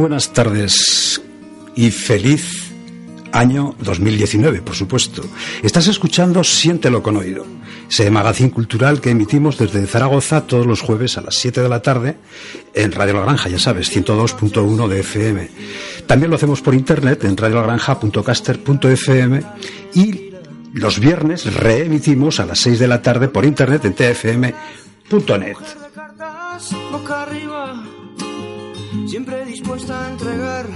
Buenas tardes y feliz año 2019, por supuesto. Estás escuchando Siéntelo con oído, ese magazín cultural que emitimos desde Zaragoza todos los jueves a las 7 de la tarde en Radio La Granja, ya sabes, 102.1 de FM. También lo hacemos por internet en radiolagranja.caster.fm y los viernes reemitimos a las 6 de la tarde por internet en tfm.net. Siempre dispuesta a entregar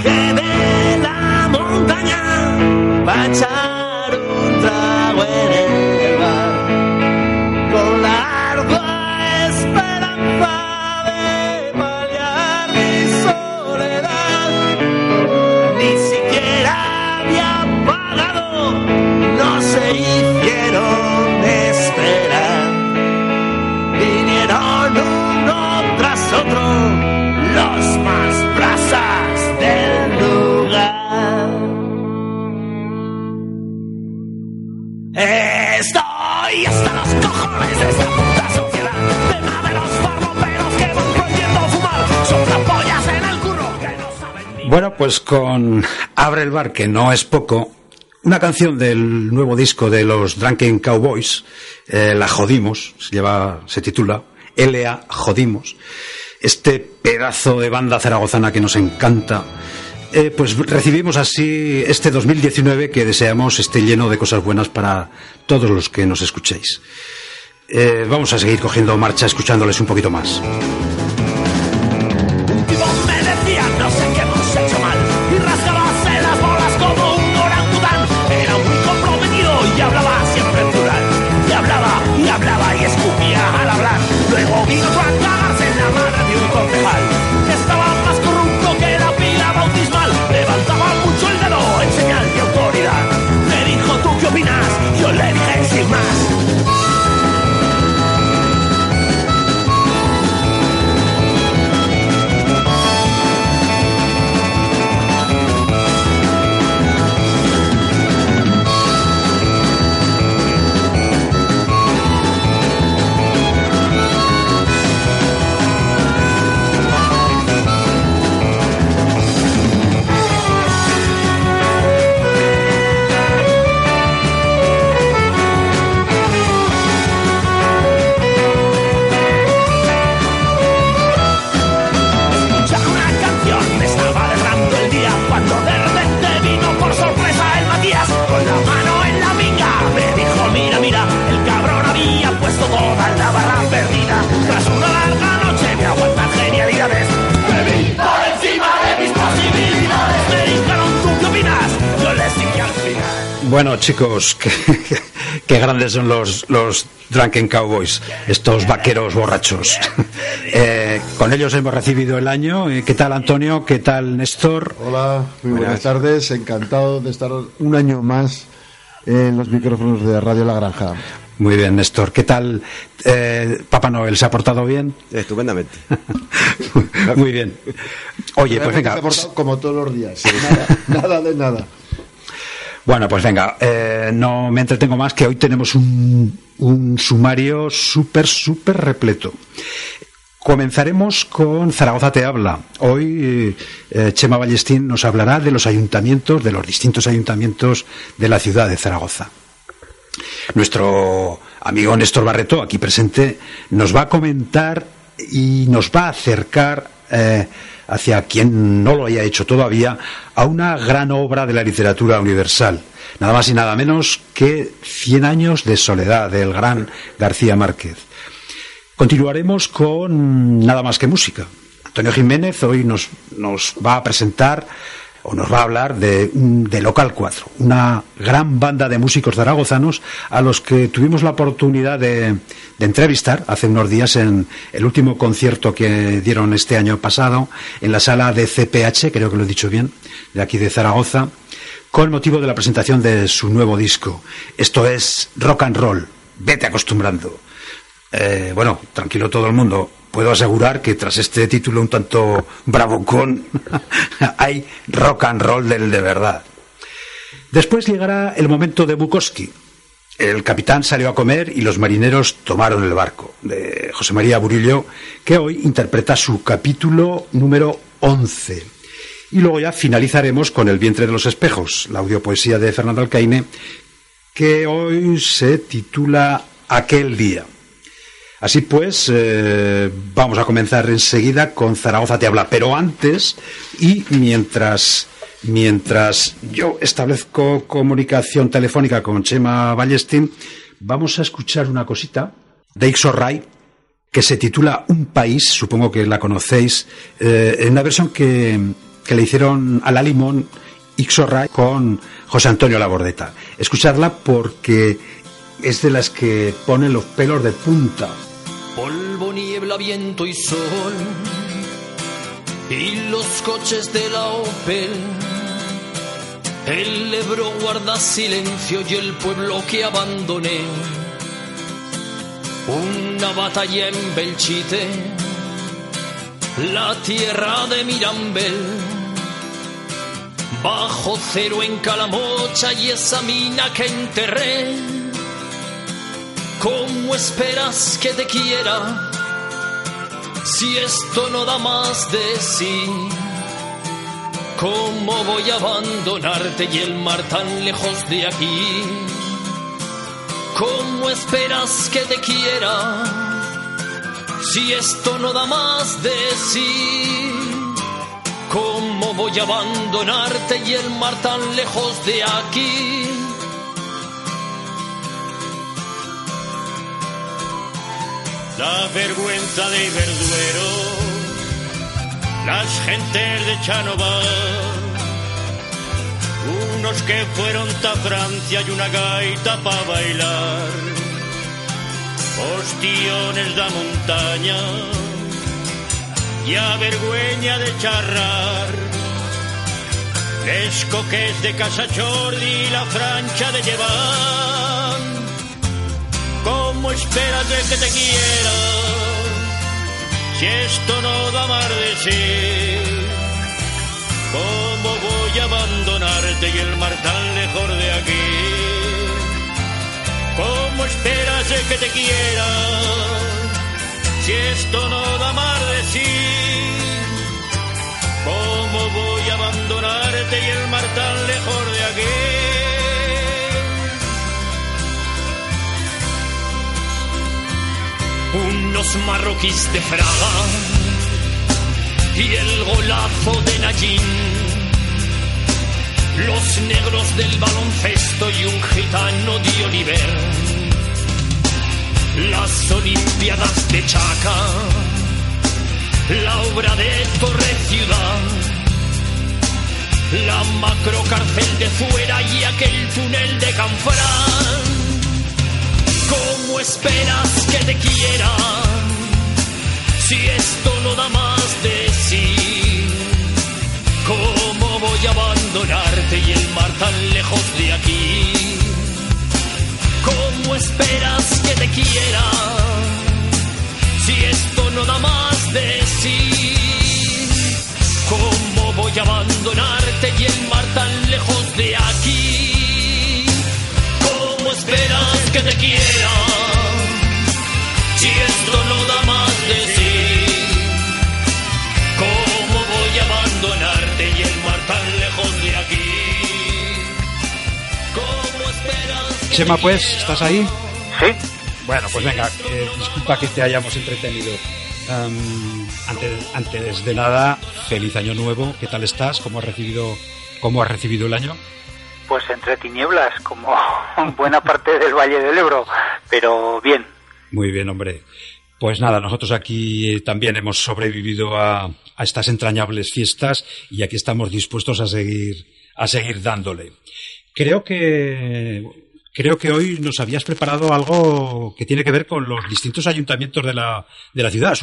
la. Bueno, pues con Abre el bar, que no es poco, una canción del nuevo disco de los Drunken Cowboys, eh, La Jodimos, se, lleva, se titula L.A. Jodimos, este pedazo de banda zaragozana que nos encanta. Eh, pues recibimos así este 2019 que deseamos esté lleno de cosas buenas para todos los que nos escuchéis. Eh, vamos a seguir cogiendo marcha escuchándoles un poquito más. Chicos, qué, grandes son los, los Drunken Cowboys, estos vaqueros borrachos. Eh, con ellos hemos recibido el año. Eh, ¿Qué tal, Antonio? ¿Qué tal, Néstor? Hola, muy buenas, tardes. Encantado de estar un año más en los micrófonos de Radio La Granja. Muy bien, Néstor. ¿Qué tal, eh, Papá Noel? ¿Se ha portado bien? Estupendamente. Muy bien. Oye, pues venga. Se ha portado como todos los días. Nada, nada de nada. Bueno, pues venga, eh, no me entretengo más que hoy tenemos un, un sumario súper, súper repleto. Comenzaremos con Zaragoza te habla. Hoy eh, Chema Ballestín nos hablará de los ayuntamientos, de los distintos ayuntamientos de la ciudad de Zaragoza. Nuestro amigo Néstor Barreto, aquí presente, nos va a comentar y nos va a acercar eh, hacia quien no lo haya hecho todavía a una gran obra de la literatura universal, nada más y nada menos que Cien años de soledad del gran García Márquez. Continuaremos con nada más que música. Antonio Jiménez hoy nos, nos va a presentar o nos va a hablar de, de Local 4, una gran banda de músicos zaragozanos a los que tuvimos la oportunidad de, de, entrevistar hace unos días en el último concierto que dieron este año pasado en la sala de CPH, creo que lo he dicho bien, de aquí de Zaragoza, con motivo de la presentación de su nuevo disco. Esto es rock and roll, vete acostumbrando. Eh, bueno, tranquilo todo el mundo. Puedo asegurar que tras este título un tanto bravocón hay rock and roll del de verdad. Después llegará el momento de Bukowski. El capitán salió a comer y los marineros tomaron el barco, de José María Burillo, que hoy interpreta su capítulo número 11. Y luego ya finalizaremos con El vientre de los espejos, la audiopoesía de Fernando Alcaine, que hoy se titula Aquel día. Así pues, eh, vamos a comenzar enseguida con Zaragoza te habla. Pero antes, y mientras, mientras yo establezco comunicación telefónica con Chema Ballestín, vamos a escuchar una cosita de Ixorray que se titula Un país, supongo que la conocéis, eh, en una versión que, que, le hicieron a la Limón Ixorray con José Antonio Labordeta. Escuchadla porque es de las que ponen los pelos de punta polvo, niebla, viento y sol, y los coches de la Opel. El Ebro guarda silencio y el pueblo que abandoné. Una batalla en Belchite, la tierra de Mirambel. Bajo cero en Calamocha y esa mina que enterré ¿Cómo esperas que te quiera si esto no da más de sí? ¿Cómo voy a abandonarte y el mar tan lejos de aquí? ¿Cómo esperas que te quiera si esto no da más de sí? ¿Cómo voy a abandonarte y el mar tan lejos de aquí? La vergüenza de Verduero, las gentes de Chanova, unos que fueron a Francia y una gaita para bailar, ostiones de montaña y a vergüenza de charrar. Les coques de Casa Jordi, la francha de llevar ¿Cómo esperas de que te quiera? Si esto no da más de sí. ¿Cómo voy a abandonarte y el mar tan lejos de aquí? ¿Cómo esperas de que te quiera? Si esto no da más de sí. ¿Cómo voy a abandonarte y el mar tan lejos de aquí? Unos marroquíes de Fraga y el golazo de Nayín, los negros del baloncesto y un gitano de Oliver, las Olimpiadas de Chaca, la obra de Torre Ciudad, la macrocárcel de Fuera y aquel túnel de Canfrán ¿Cómo esperas que te quiera si esto no da más de sí? ¿Cómo voy a abandonarte y el mar tan lejos de aquí? ¿Cómo esperas que te quiera si esto no da más de sí? ¿Cómo voy a abandonarte y el mar tan lejos de aquí? ¿Cómo esperas que te quiera Chema, pues? ¿estás ahí? Sí, Bueno, pues venga, eh, disculpa que te hayamos entretenido. Antes, antes de nada, feliz año nuevo. ¿Qué tal estás? ¿Cómo has recibido, cómo has recibido el año? pues entre tinieblas, como buena parte del Valle del Ebro, pero bien. Muy bien, hombre. Pues nada, nosotros aquí también hemos sobrevivido a, a, estas entrañables fiestas y aquí estamos dispuestos a seguir, a seguir dándole. Creo que, creo que hoy nos habías preparado algo que tiene que ver con los distintos ayuntamientos de la, de la ciudad.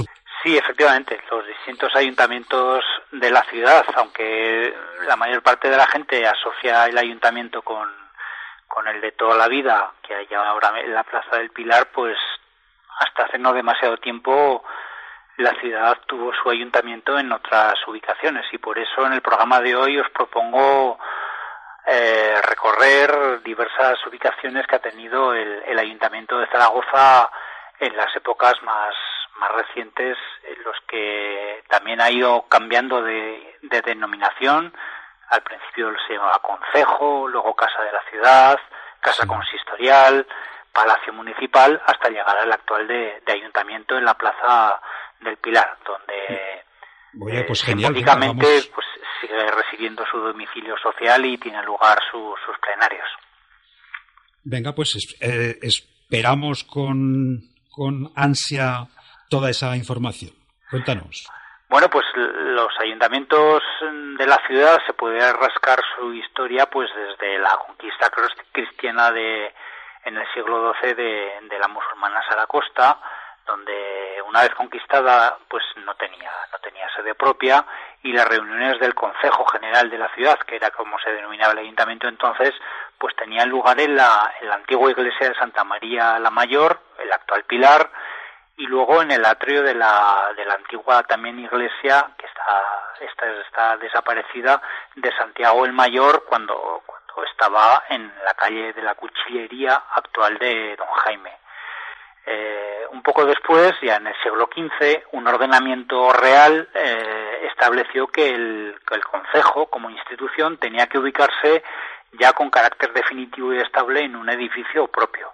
Sí, efectivamente, los distintos ayuntamientos de la ciudad, aunque la mayor parte de la gente asocia el ayuntamiento con, con el de toda la vida que hay ahora en la Plaza del Pilar, pues hasta hace no demasiado tiempo la ciudad tuvo su ayuntamiento en otras ubicaciones y por eso en el programa de hoy os propongo eh, recorrer diversas ubicaciones que ha tenido el, el, ayuntamiento de Zaragoza en las épocas más, más recientes, en los que también ha ido cambiando de, de denominación. Al principio se llamaba Concejo, luego Casa de la Ciudad, Casa Consistorial, Palacio Municipal hasta llegar al actual de, de Ayuntamiento en la Plaza del Pilar, donde Oye, pues eh, genial, simbólicamente vamos. pues, sigue residiendo su domicilio social y tiene lugar su, sus plenarios. Venga, pues eh, esperamos con, con ansia toda esa información. Cuéntanos. Bueno, pues los ayuntamientos de la ciudad se puede rascar su historia pues desde la conquista cristiana de en el siglo XII de, de la musulmana Sara Costa, donde una vez conquistada pues no tenía no tenía sede propia y las reuniones del Consejo General de la ciudad, que era como se denominaba el ayuntamiento entonces, pues tenían lugar en la, en la antigua iglesia de Santa María la Mayor, el actual Pilar, y luego en el atrio de la, de la antigua también iglesia que está, está, está desaparecida de Santiago el Mayor cuando, cuando estaba en la calle de la Cuchillería actual de Don Jaime. Eh, un poco después, ya en el siglo XV, un ordenamiento real eh, estableció que el, que el Concejo, como institución, tenía que ubicarse ya con carácter definitivo y estable en un edificio propio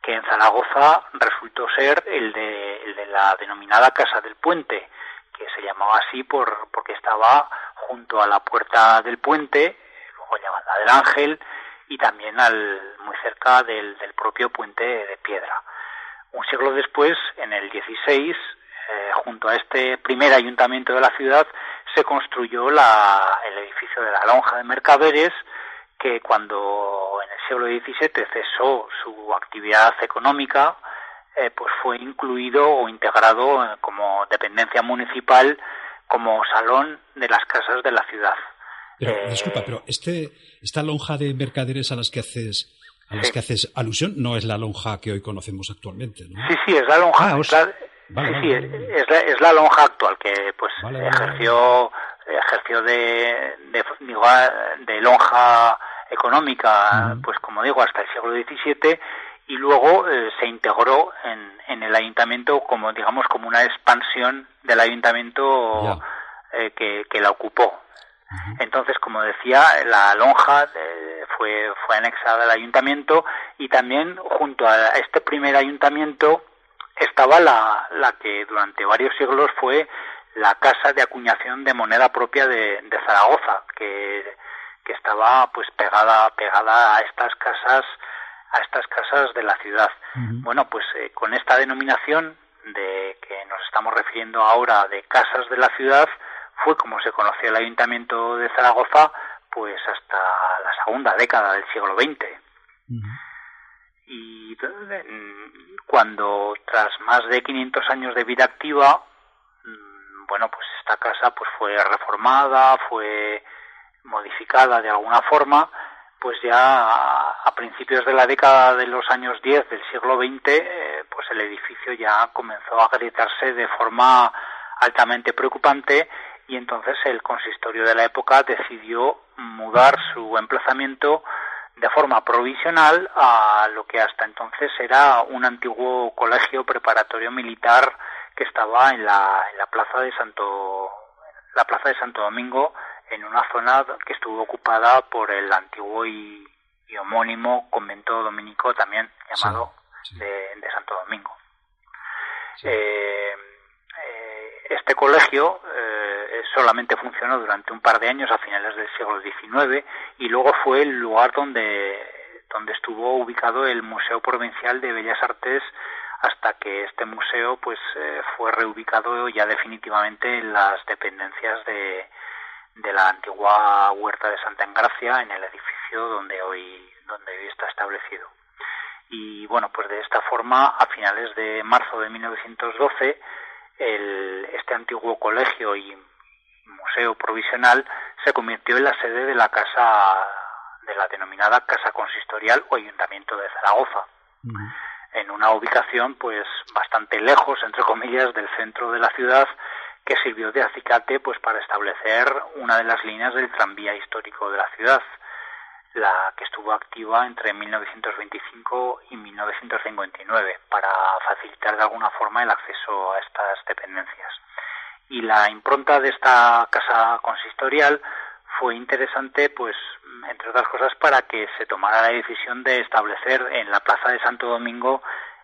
que en Zaragoza resultó ser el de, el de la denominada Casa del Puente, que se llamaba así por, porque estaba junto a la puerta del puente, luego llamada del Ángel, y también al, muy cerca del propio puente de piedra. Un siglo después, en el 16, eh, junto a este primer ayuntamiento de la ciudad, se construyó la, el edificio de la Lonja de Mercaderes, que cuando en el siglo XVII cesó su actividad económica, eh, pues fue incluido o integrado eh, como dependencia municipal como salón de las casas de la ciudad. Pero, disculpa, pero este, esta lonja de mercaderes a las que haces a las Sí. que haces alusión no es la lonja que hoy conocemos actualmente, ¿no? Sí, sí, es la lonja. Ah, es la- vale, sí, vale, sí, vale, es la, es la lonja actual que pues ejerció ejerció de, de, de lonja económica, pues como digo, hasta el siglo XVII y luego eh, se integró en, en el ayuntamiento como digamos como una expansión del ayuntamiento eh, que, que la ocupó. Entonces, como decía, la lonja eh, fue, fue anexada al ayuntamiento y también junto a este primer ayuntamiento estaba la, la que durante varios siglos fue la casa de acuñación de moneda propia de, de Zaragoza, que, que estaba pues pegada, pegada a estas casas, a estas casas de la ciudad. Bueno, pues eh, con esta denominación de que nos estamos refiriendo ahora de casas de la ciudad, fue como se conoció el ayuntamiento de Zaragoza, pues hasta la segunda década del siglo XX. Y mm, cuando tras más de 500 años de vida activa, mm, bueno, pues esta casa pues fue reformada, fue modificada de alguna forma, pues ya a, a principios de la década de los años 10 del siglo XX, eh, pues el edificio ya comenzó a agrietarse de forma altamente preocupante y entonces el consistorio de la época decidió mudar su emplazamiento de forma provisional a lo que hasta entonces era un antiguo colegio preparatorio militar que estaba en la, en la plaza de Santo la plaza de Santo Domingo en una zona que estuvo ocupada por el antiguo y, y homónimo convento dominico también llamado Sí, sí. De, de Santo Domingo. Sí. Eh, eh, este colegio eh, solamente funcionó durante un par de años a finales del siglo XIX y luego fue el lugar donde, donde estuvo ubicado el Museo Provincial de Bellas Artes hasta que este museo pues eh, fue reubicado ya definitivamente en las dependencias de, de la antigua huerta de Santa Engracia en el edificio donde hoy donde hoy está establecido. Y bueno pues de esta forma a finales de marzo de 1912 el, este antiguo colegio y museo provisional se convirtió en la sede de la casa de la denominada casa consistorial o ayuntamiento de Zaragoza en una ubicación pues bastante lejos entre comillas del centro de la ciudad que sirvió de acicate pues para establecer una de las líneas del tranvía histórico de la ciudad la que estuvo activa entre 1925 y 1959 para facilitar de alguna forma el acceso a estas dependencias. Y la impronta de esta casa consistorial fue interesante, pues, entre otras cosas, para que se tomara la decisión de establecer en la Plaza de Santo Domingo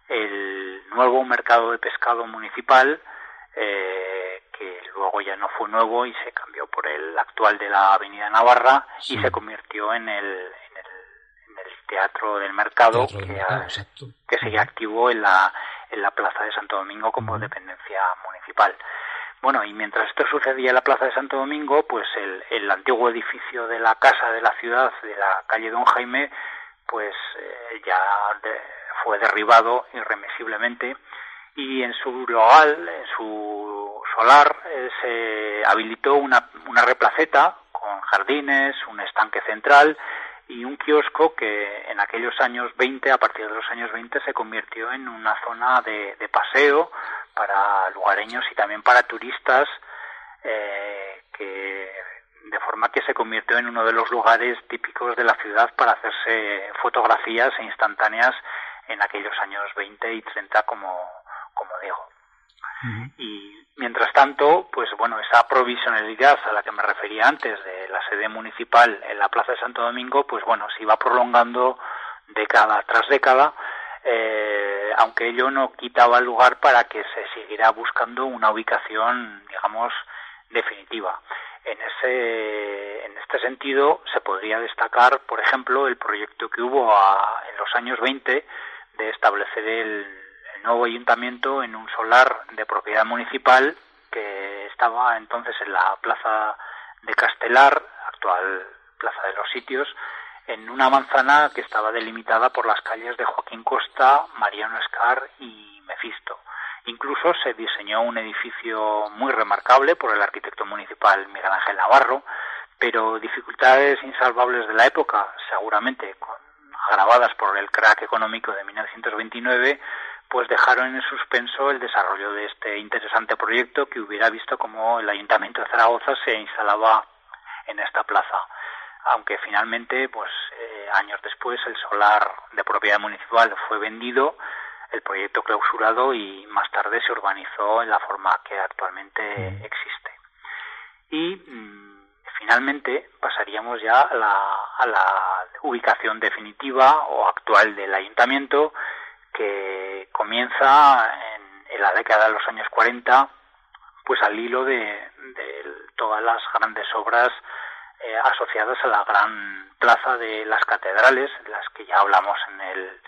el nuevo mercado de pescado municipal, eh, que luego ya no fue nuevo y se cambió por el actual de la Avenida Navarra y se convirtió en el, en el, Teatro del Mercado, que, que sigue activo en la, en la Plaza de Santo Domingo como dependencia municipal. Bueno, y mientras esto sucedía en la Plaza de Santo Domingo, pues el, antiguo edificio de la Casa de la Ciudad, de la calle Don Jaime, pues eh, ya fue derribado irremisiblemente y en su local, en su solar, eh, se habilitó una, una replaceta con jardines, un estanque central y un kiosco que en aquellos años 20, a partir de los años 20, se convirtió en una zona de, de paseo para lugareños y también para turistas, eh, que de forma que se convirtió en uno de los lugares típicos de la ciudad para hacerse fotografías e instantáneas en aquellos años 20 y 30, como, como digo. Y mientras tanto, pues bueno, esa provisionalidad a la que me refería antes de la sede municipal en la Plaza de Santo Domingo, pues bueno, se iba prolongando década tras década, eh, aunque ello no quitaba lugar para que se siguiera buscando una ubicación, digamos, definitiva. En ese, en este sentido, se podría destacar, por ejemplo, el proyecto que hubo en los años 20 de establecer el nuevo ayuntamiento en un solar de propiedad municipal que estaba entonces en la plaza de Castelar, actual plaza de los sitios, en una manzana que estaba delimitada por las calles de Joaquín Costa, Mariano Escar y Mefisto. Incluso se diseñó un edificio muy remarcable por el arquitecto municipal Miguel Ángel Navarro, pero dificultades insalvables de la época, seguramente agravadas por el crack económico de 1929, pues dejaron en suspenso el desarrollo de este interesante proyecto que hubiera visto como el Ayuntamiento de Zaragoza se instalaba en esta plaza. Aunque finalmente, pues eh, años después, el solar de propiedad municipal fue vendido, el proyecto clausurado y más tarde se urbanizó en la forma que actualmente existe. Y mm, finalmente pasaríamos ya a la, a la ubicación definitiva o actual del ayuntamiento que comienza en, la década de los años 40, pues al hilo de, todas las grandes obras eh, asociadas a la gran plaza de las catedrales, de las que ya hablamos en el,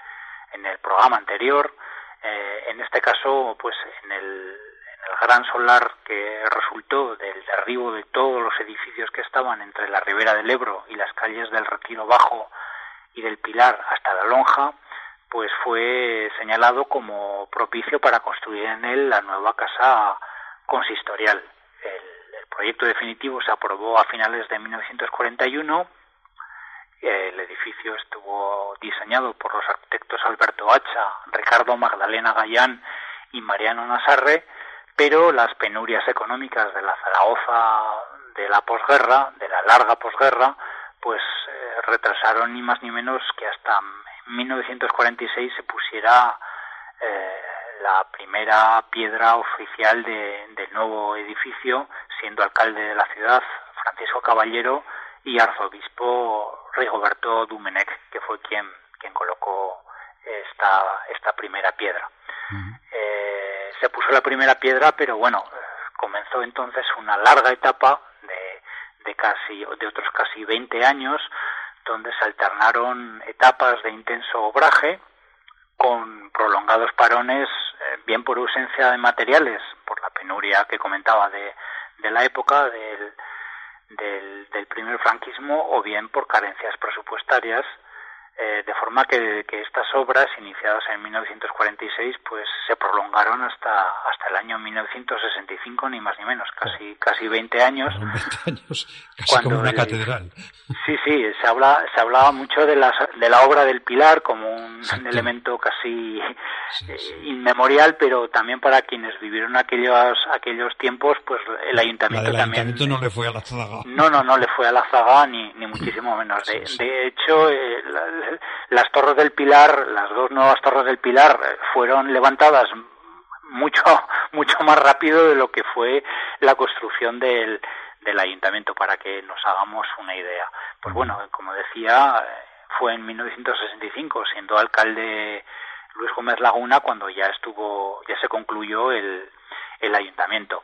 en el programa anterior. Eh, en este caso, pues en el, en el gran solar que resultó del derribo de todos los edificios que estaban entre la ribera del Ebro y las calles del Retiro Bajo y del Pilar hasta la Lonja, pues fue señalado como propicio para construir en él la nueva casa consistorial. Proyecto definitivo se aprobó a finales de 1941. El edificio estuvo diseñado por los arquitectos Alberto Hacha, Ricardo Magdalena Gallán y Mariano Nasarre, pero las penurias económicas de la Zaragoza de la posguerra, de la larga posguerra, pues eh, retrasaron ni más ni menos que hasta 1946 se pusiera eh, la primera piedra oficial del nuevo edificio, siendo alcalde de la ciudad Francisco Caballero y arzobispo Rigoberto Dumenec, que fue quien, quien colocó esta, esta primera piedra. Eh, se puso la primera piedra, pero bueno, comenzó entonces una larga etapa de, de, casi, de otros casi 20 años, donde se alternaron etapas de intenso obraje con prolongados parones bien por ausencia de materiales, por la penuria que comentaba de, de la época del, del, primer franquismo, o bien por carencias presupuestarias eh, de forma que, que, estas obras iniciadas en 1946 pues se prolongaron hasta hasta el año 1965 ni más ni menos casi casi 20 años. 20 años casi como una catedral. Sí sí se habla se hablaba mucho de la de la obra del Pilar como un, un elemento casi sí, sí. Eh, inmemorial pero también para quienes vivieron aquellos aquellos tiempos pues el ayuntamiento la también ayuntamiento no le fue a la zaga. No no no le fue a la zaga ni ni muchísimo menos. De, sí, de hecho eh, la, las torres del Pilar, las dos nuevas torres del Pilar eh, fueron levantadas mucho mucho más rápido de lo que fue la construcción del, del ayuntamiento para que nos hagamos una idea. Pues bueno, como decía, eh, fue en 1965 siendo alcalde Luis Gómez Laguna cuando ya estuvo ya se concluyó el, el ayuntamiento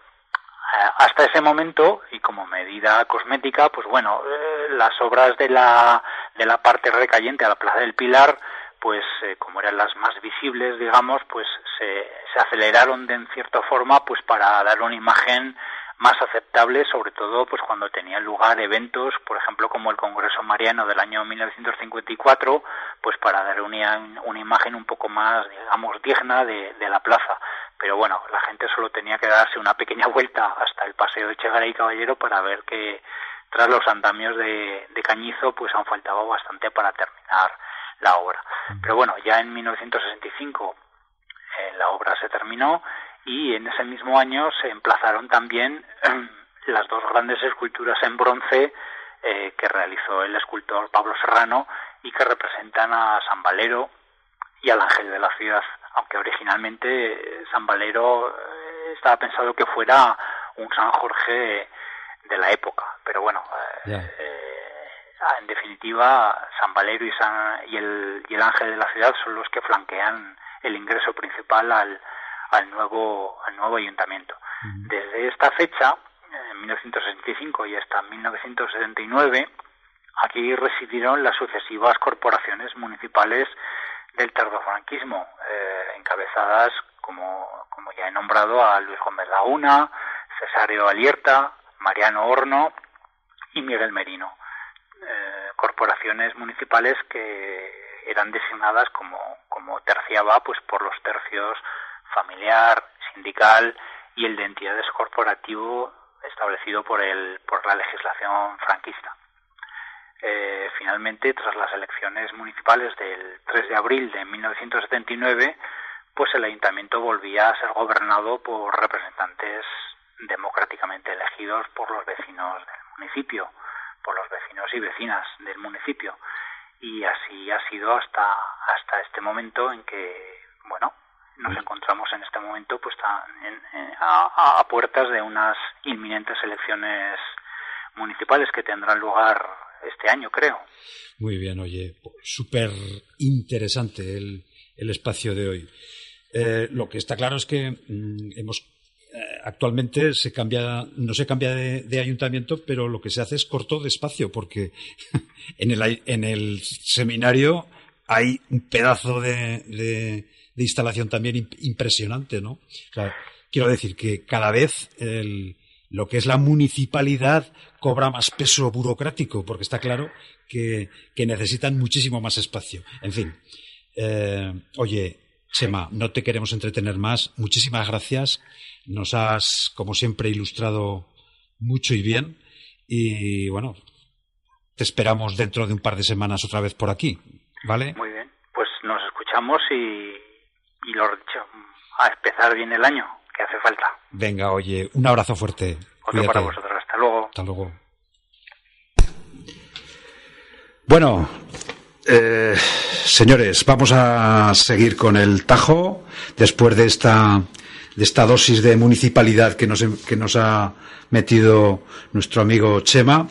hasta ese momento y como medida cosmética pues bueno eh, las obras de la de la parte recayente a la plaza del Pilar pues eh, como eran las más visibles digamos pues se, se aceleraron de en cierta forma pues para dar una imagen más aceptable, sobre todo pues cuando tenían lugar eventos, por ejemplo como el Congreso Mariano del año 1954, pues para dar una, una imagen un poco más, digamos, digna de, la plaza. Pero bueno, la gente solo tenía que darse una pequeña vuelta hasta el Paseo de Chegaray y Caballero para ver que tras los andamios de, de Cañizo pues han faltado bastante para terminar la obra. Pero bueno, ya en 1965 eh, la obra se terminó y en ese mismo año se emplazaron también eh, las dos grandes esculturas en bronce eh, que realizó el escultor Pablo Serrano y que representan a San Valero y al Ángel de la Ciudad, aunque originalmente San Valero eh, estaba pensado que fuera un San Jorge de la época, pero bueno, yeah. en definitiva San Valero y, San, y, el, y el Ángel de la Ciudad son los que flanquean el ingreso principal al, al nuevo, al nuevo ayuntamiento. Desde esta fecha, en 1965 y hasta 1979, aquí residieron las sucesivas corporaciones municipales del tardofranquismo, eh, encabezadas, como, como ya he nombrado, a Luis Gómez Laguna, Cesario Alierta, Mariano Horno y Miguel Merino. Eh, corporaciones municipales que eran designadas como, como terciaba pues por los tercios familiar, sindical y el de entidades corporativo establecido por, el, por la legislación franquista. Eh, finalmente, tras las elecciones municipales del 3 de abril de 1979, pues el ayuntamiento volvía a ser gobernado por representantes democráticamente elegidos por los vecinos del municipio, por los vecinos y vecinas del municipio. Y así ha sido hasta, hasta este momento en que, bueno, nos encontramos en este momento pues en, en, a, a, puertas de unas inminentes elecciones municipales que tendrán lugar este año, creo. Muy bien, oye, súper interesante el, el, espacio de hoy. Eh, lo que está claro es que mmm, hemos eh, actualmente se cambia, no se cambia de, ayuntamiento, pero lo que se hace es corto de espacio, porque en el, en el seminario hay un pedazo de, de instalación también impresionante, ¿no? Claro, quiero decir que cada vez lo que es la municipalidad cobra más peso burocrático, porque está claro que, que necesitan muchísimo más espacio. En fin, eh, oye, Chema, no te queremos entretener más. Muchísimas gracias. Nos has, como siempre, ilustrado mucho y bien. Y bueno, te esperamos dentro de un par de semanas otra vez por aquí. ¿Vale? Muy bien. Pues nos escuchamos y y lo dicho, a empezar bien el año, que hace falta. Venga, oye, un abrazo fuerte. Otro Cuídate. para vosotros, hasta luego. Hasta luego. Bueno, eh, señores, vamos a seguir con el Tajo después de esta de esta dosis de municipalidad que nos, que nos ha metido nuestro amigo Chema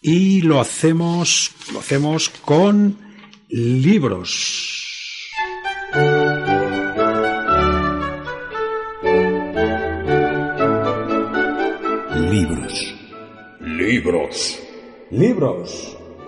y lo hacemos lo hacemos con libros. Libros. Libros. Libros.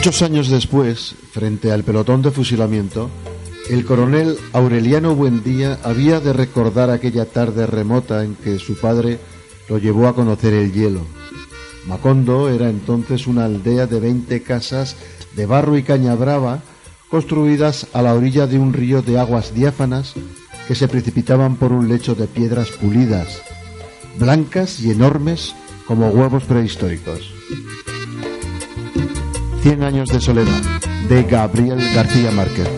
Muchos años después, frente al pelotón de fusilamiento, el coronel Aureliano Buendía había de recordar aquella tarde remota en que su padre lo llevó a conocer el hielo. Macondo era entonces una aldea de 20 casas de barro y caña brava construidas a la orilla de un río de aguas diáfanas que se precipitaban por un lecho de piedras pulidas, blancas y enormes como huevos prehistóricos. Cien años de soledad, de Gabriel García Márquez.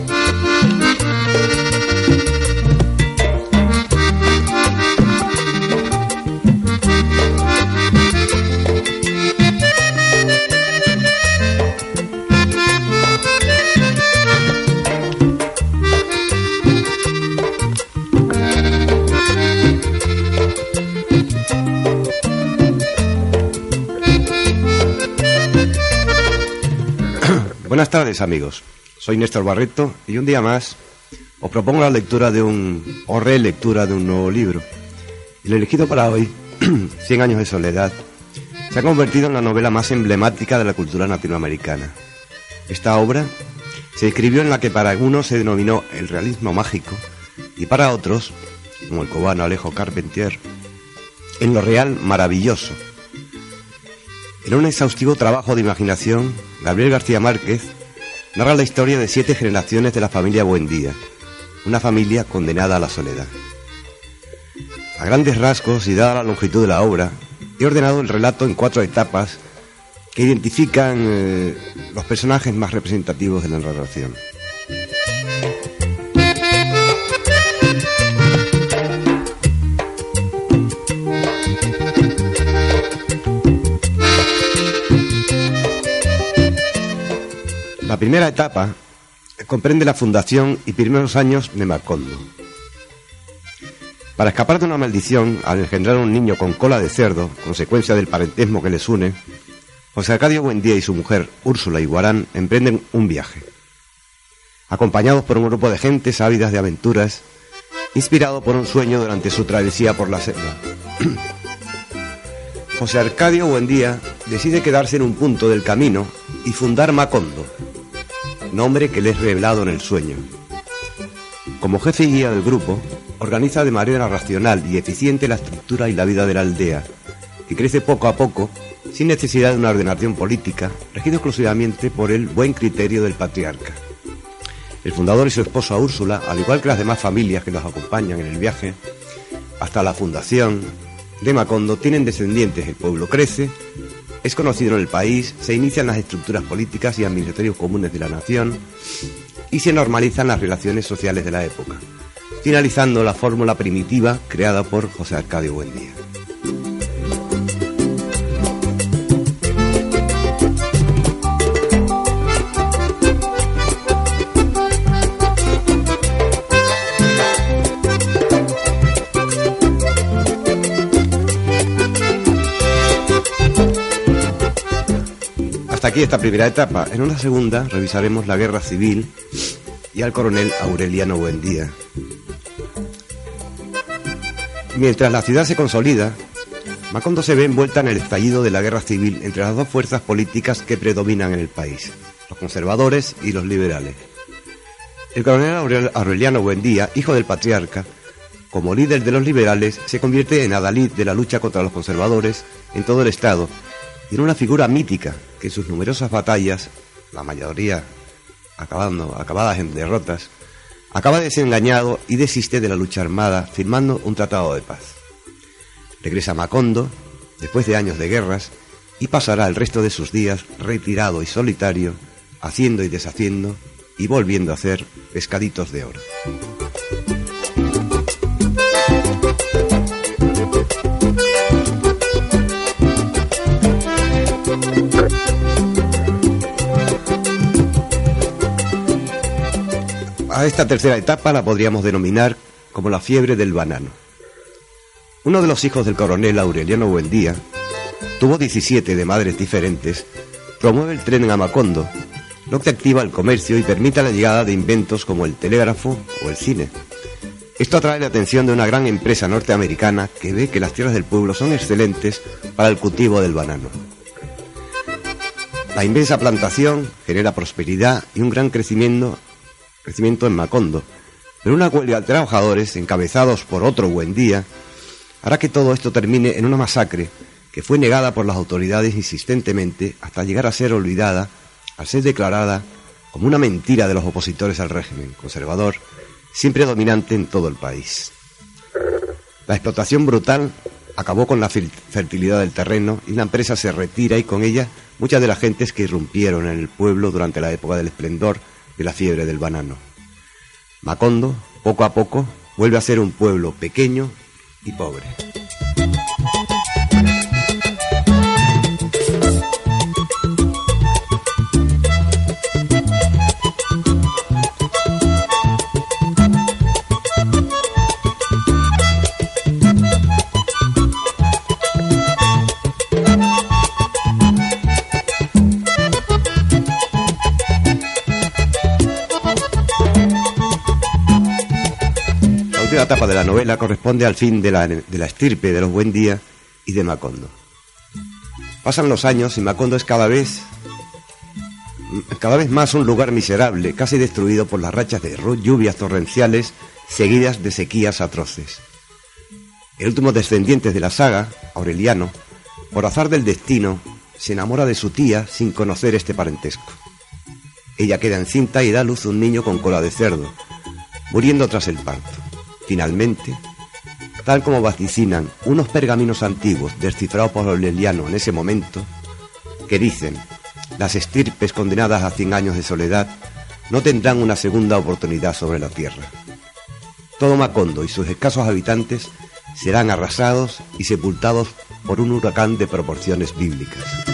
Buenas tardes amigos, soy Néstor Barreto y un día más os propongo la lectura de un, o relectura de un nuevo libro. El elegido para hoy, Cien años de soledad, se ha convertido en la novela más emblemática de la cultura latinoamericana. Esta obra se escribió en la que para algunos se denominó el realismo mágico y para otros, como el cubano Alejo Carpentier, en lo real maravilloso. En un exhaustivo trabajo de imaginación, Gabriel García Márquez narra la historia de siete generaciones de la familia Buendía, una familia condenada a la soledad. A grandes rasgos y dada la longitud de la obra, he ordenado el relato en cuatro etapas que identifican eh, los personajes más representativos de la narración. Primera etapa comprende la fundación y primeros años de Macondo. Para escapar de una maldición, al engendrar un niño con cola de cerdo, consecuencia del parentesmo que les une, José Arcadio Buendía y su mujer, Úrsula Iguarán, emprenden un viaje. Acompañados por un grupo de gentes ávidas de aventuras, inspirado por un sueño durante su travesía por la selva. José Arcadio Buendía decide quedarse en un punto del camino y fundar Macondo, nombre que le es revelado en el sueño. Como jefe y guía del grupo, organiza de manera racional y eficiente la estructura y la vida de la aldea, que crece poco a poco sin necesidad de una ordenación política, regido exclusivamente por el buen criterio del patriarca. El fundador y su esposa Úrsula, al igual que las demás familias que los acompañan en el viaje, hasta la fundación de Macondo, tienen descendientes, el pueblo crece, es conocido en el país, se inician las estructuras políticas y administrativos comunes de la nación y se normalizan las relaciones sociales de la época, finalizando la fórmula primitiva creada por José Arcadio Buendía. Hasta aquí esta primera etapa. En una segunda revisaremos la guerra civil y al coronel Aureliano Buendía. Mientras la ciudad se consolida, Macondo se ve envuelta en el estallido de la guerra civil entre las dos fuerzas políticas que predominan en el país, los conservadores y los liberales. El coronel Aurel- Aureliano Buendía, hijo del patriarca, como líder de los liberales, se convierte en adalid de la lucha contra los conservadores en todo el Estado y en una figura mítica que sus numerosas batallas, la mayoría acabando, acabadas en derrotas, acaba desengañado y desiste de la lucha armada firmando un tratado de paz. Regresa a Macondo, después de años de guerras, y pasará el resto de sus días retirado y solitario, haciendo y deshaciendo y volviendo a hacer pescaditos de oro. A esta tercera etapa la podríamos denominar como la fiebre del banano. Uno de los hijos del coronel Aureliano Buendía, tuvo 17 de madres diferentes, promueve el tren en Amacondo, lo que activa el comercio y permite la llegada de inventos como el telégrafo o el cine. Esto atrae la atención de una gran empresa norteamericana que ve que las tierras del pueblo son excelentes para el cultivo del banano. La inmensa plantación genera prosperidad y un gran crecimiento crecimiento en Macondo, pero una huelga de trabajadores encabezados por otro buen día hará que todo esto termine en una masacre que fue negada por las autoridades insistentemente hasta llegar a ser olvidada al ser declarada como una mentira de los opositores al régimen conservador, siempre dominante en todo el país. La explotación brutal acabó con la fertilidad del terreno y la empresa se retira y con ella muchas de las gentes que irrumpieron en el pueblo durante la época del esplendor la fiebre del banano. Macondo, poco a poco, vuelve a ser un pueblo pequeño y pobre. Etapa de la novela corresponde al fin de la, de la estirpe de los Buen Día y de Macondo. Pasan los años y Macondo es cada vez cada vez más un lugar miserable, casi destruido por las rachas de lluvias torrenciales seguidas de sequías atroces. El último descendiente de la saga, Aureliano, por azar del destino, se enamora de su tía sin conocer este parentesco. Ella queda encinta y da a luz un niño con cola de cerdo, muriendo tras el parto. Finalmente, tal como vaticinan unos pergaminos antiguos descifrados por Aureliano en ese momento, que dicen, las estirpes condenadas a cien años de soledad no tendrán una segunda oportunidad sobre la tierra. Todo Macondo y sus escasos habitantes serán arrasados y sepultados por un huracán de proporciones bíblicas.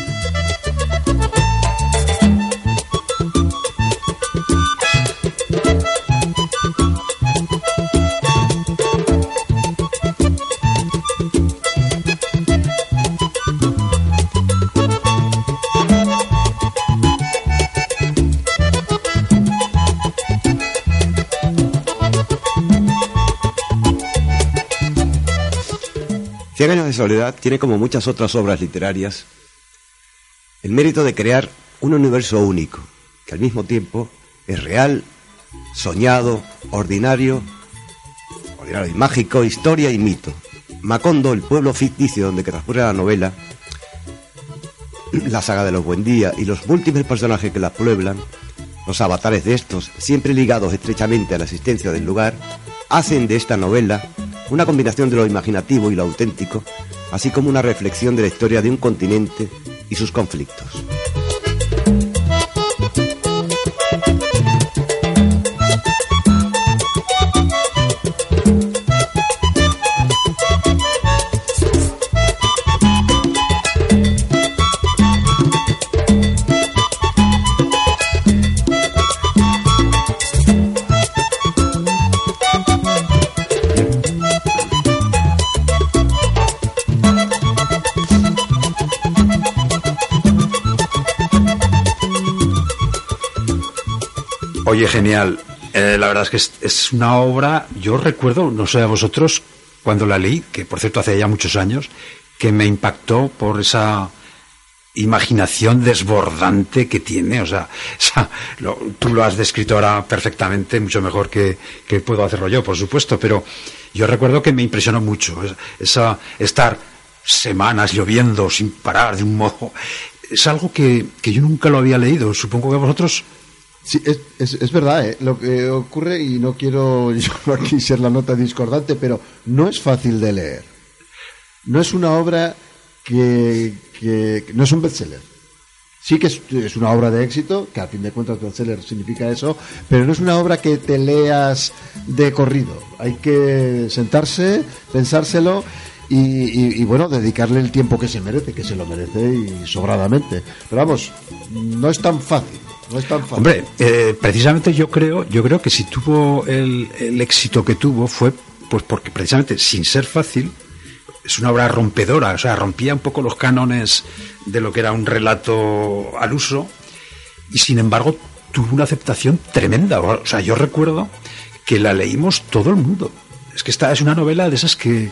De soledad tiene como muchas otras obras literarias el mérito de crear un universo único, que al mismo tiempo es real, soñado, ordinario, ordinario y mágico, historia y mito. Macondo, el pueblo ficticio donde transcurre la novela, la saga de los Buendía y los múltiples personajes que la pueblan, los avatares de estos, siempre ligados estrechamente a la existencia del lugar, hacen de esta novela una combinación de lo imaginativo y lo auténtico, así como una reflexión de la historia de un continente y sus conflictos. Oye, genial. Eh, la verdad es que es, una obra, yo recuerdo, no sé a vosotros, cuando la leí, que por cierto hace ya muchos años, que me impactó por esa imaginación desbordante que tiene. O sea, tú lo has descrito ahora perfectamente, mucho mejor que, que, puedo hacerlo yo, por supuesto, pero yo recuerdo que me impresionó mucho esa, estar semanas lloviendo sin parar de un modo. Es algo que, que yo nunca lo había leído. Supongo que vosotros Sí, es, es, verdad, ¿eh? lo que ocurre, y no quiero yo aquí ser la nota discordante, pero no es fácil de leer. No es una obra que, que no es un bestseller. Sí que es, es una obra de éxito, que a fin de cuentas bestseller significa eso, pero no es una obra que te leas de corrido. Hay que sentarse, pensárselo y, y- y, bueno, dedicarle el tiempo que se merece, que se lo merece y sobradamente. Pero vamos, no es tan fácil. Hombre, eh, precisamente yo creo, yo creo que si tuvo el, el éxito que tuvo fue pues porque precisamente sin ser fácil es una obra rompedora, o sea, rompía un poco los cánones de lo que era un relato al uso y sin embargo tuvo una aceptación tremenda. O sea, yo recuerdo que la leímos todo el mundo. Es que esta es una novela de esas que,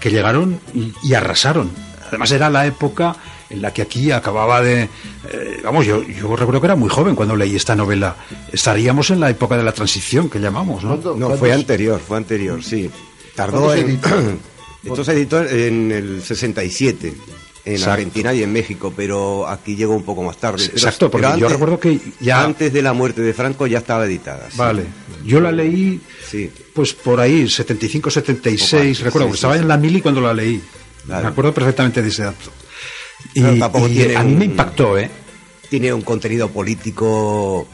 que llegaron y, y arrasaron. Además era la época en la que aquí acababa de... eh, vamos, yo, yo recuerdo que era muy joven cuando leí esta novela. Estaríamos en la época de la transición, que llamamos, ¿no? ¿Cuándo- No, fue anterior, fue anterior, sí. Tardó ¿Cuándo se en... editó? Esto se editó en el 67, en Exacto. Argentina y en México, pero aquí llegó un poco más tarde. Pero- Exacto, porque pero yo recuerdo que ya- Antes de la muerte de Franco ya estaba editada. sí. Vale. Yo la leí, Sí. pues por ahí, 75, 76, Poco antes, recuerdo, sí, estaba sí. en la mili cuando la leí. Claro. Me acuerdo perfectamente de ese dato. Y, Pero tampoco y tiene a mí me impactó, ¿eh? Tiene un contenido político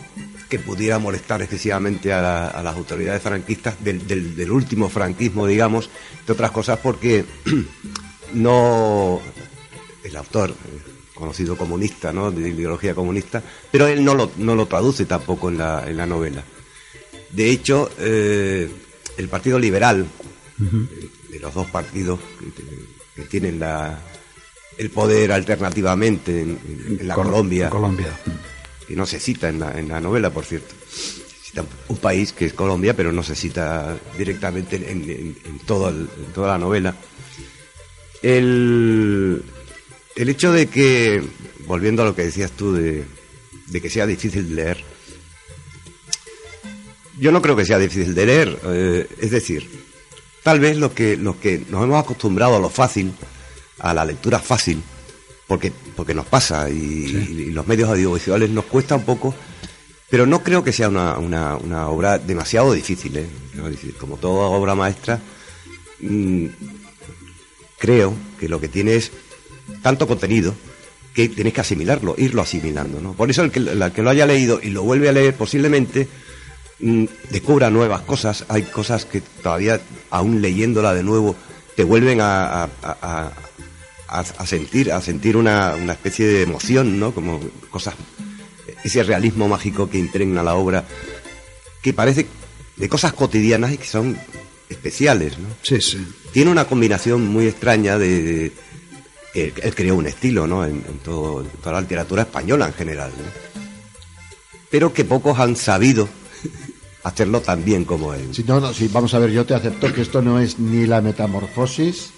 que pudiera molestar excesivamente a, la- a las autoridades franquistas del, del- del último franquismo, digamos, entre otras cosas porque no el autor eh, conocido comunista, ¿no? de ideología comunista, pero él no lo, no lo traduce tampoco en la, en la novela. De hecho, eh, el Partido Liberal, eh, de los dos partidos que, que tienen la, el poder alternativamente en, la Col- Colombia, en Colombia. que no se cita en la, en la novela, por cierto. Se cita un país que es Colombia, pero no se cita directamente en, todo el- toda la novela. El, el hecho de que, volviendo a lo que decías tú, de, de que sea difícil de leer, yo no creo que sea difícil de leer. eh, es decir, tal vez lo que, lo que nos hemos acostumbrado a lo fácil, a la lectura fácil, porque, porque nos pasa y, y los medios audiovisuales nos cuesta un poco, pero no creo que sea una, una, una obra demasiado difícil. ¿eh? Como toda obra maestra, mm, creo que lo que tiene es tanto contenido que tienes que asimilarlo, irlo asimilando. ¿no? Por eso el que, la que lo haya leído y lo vuelve a leer posiblemente mm, descubra nuevas cosas. Hay cosas que todavía, aún leyéndola de nuevo, te vuelven a, a- a- a- a sentir, a sentir una, una especie de emoción, ¿no? Como cosas, ese realismo mágico que impregna la obra, que parece de cosas cotidianas y que son especiales, ¿no? Sí, sí. tiene una combinación muy extraña de... de- él, él creó un estilo, ¿no? En, en todo- en toda la literatura española en general, ¿no? Pero que pocos han sabido hacerlo tan bien como él. Si no, no, sí, vamos a ver, yo te acepto que esto no es ni la metamorfosis,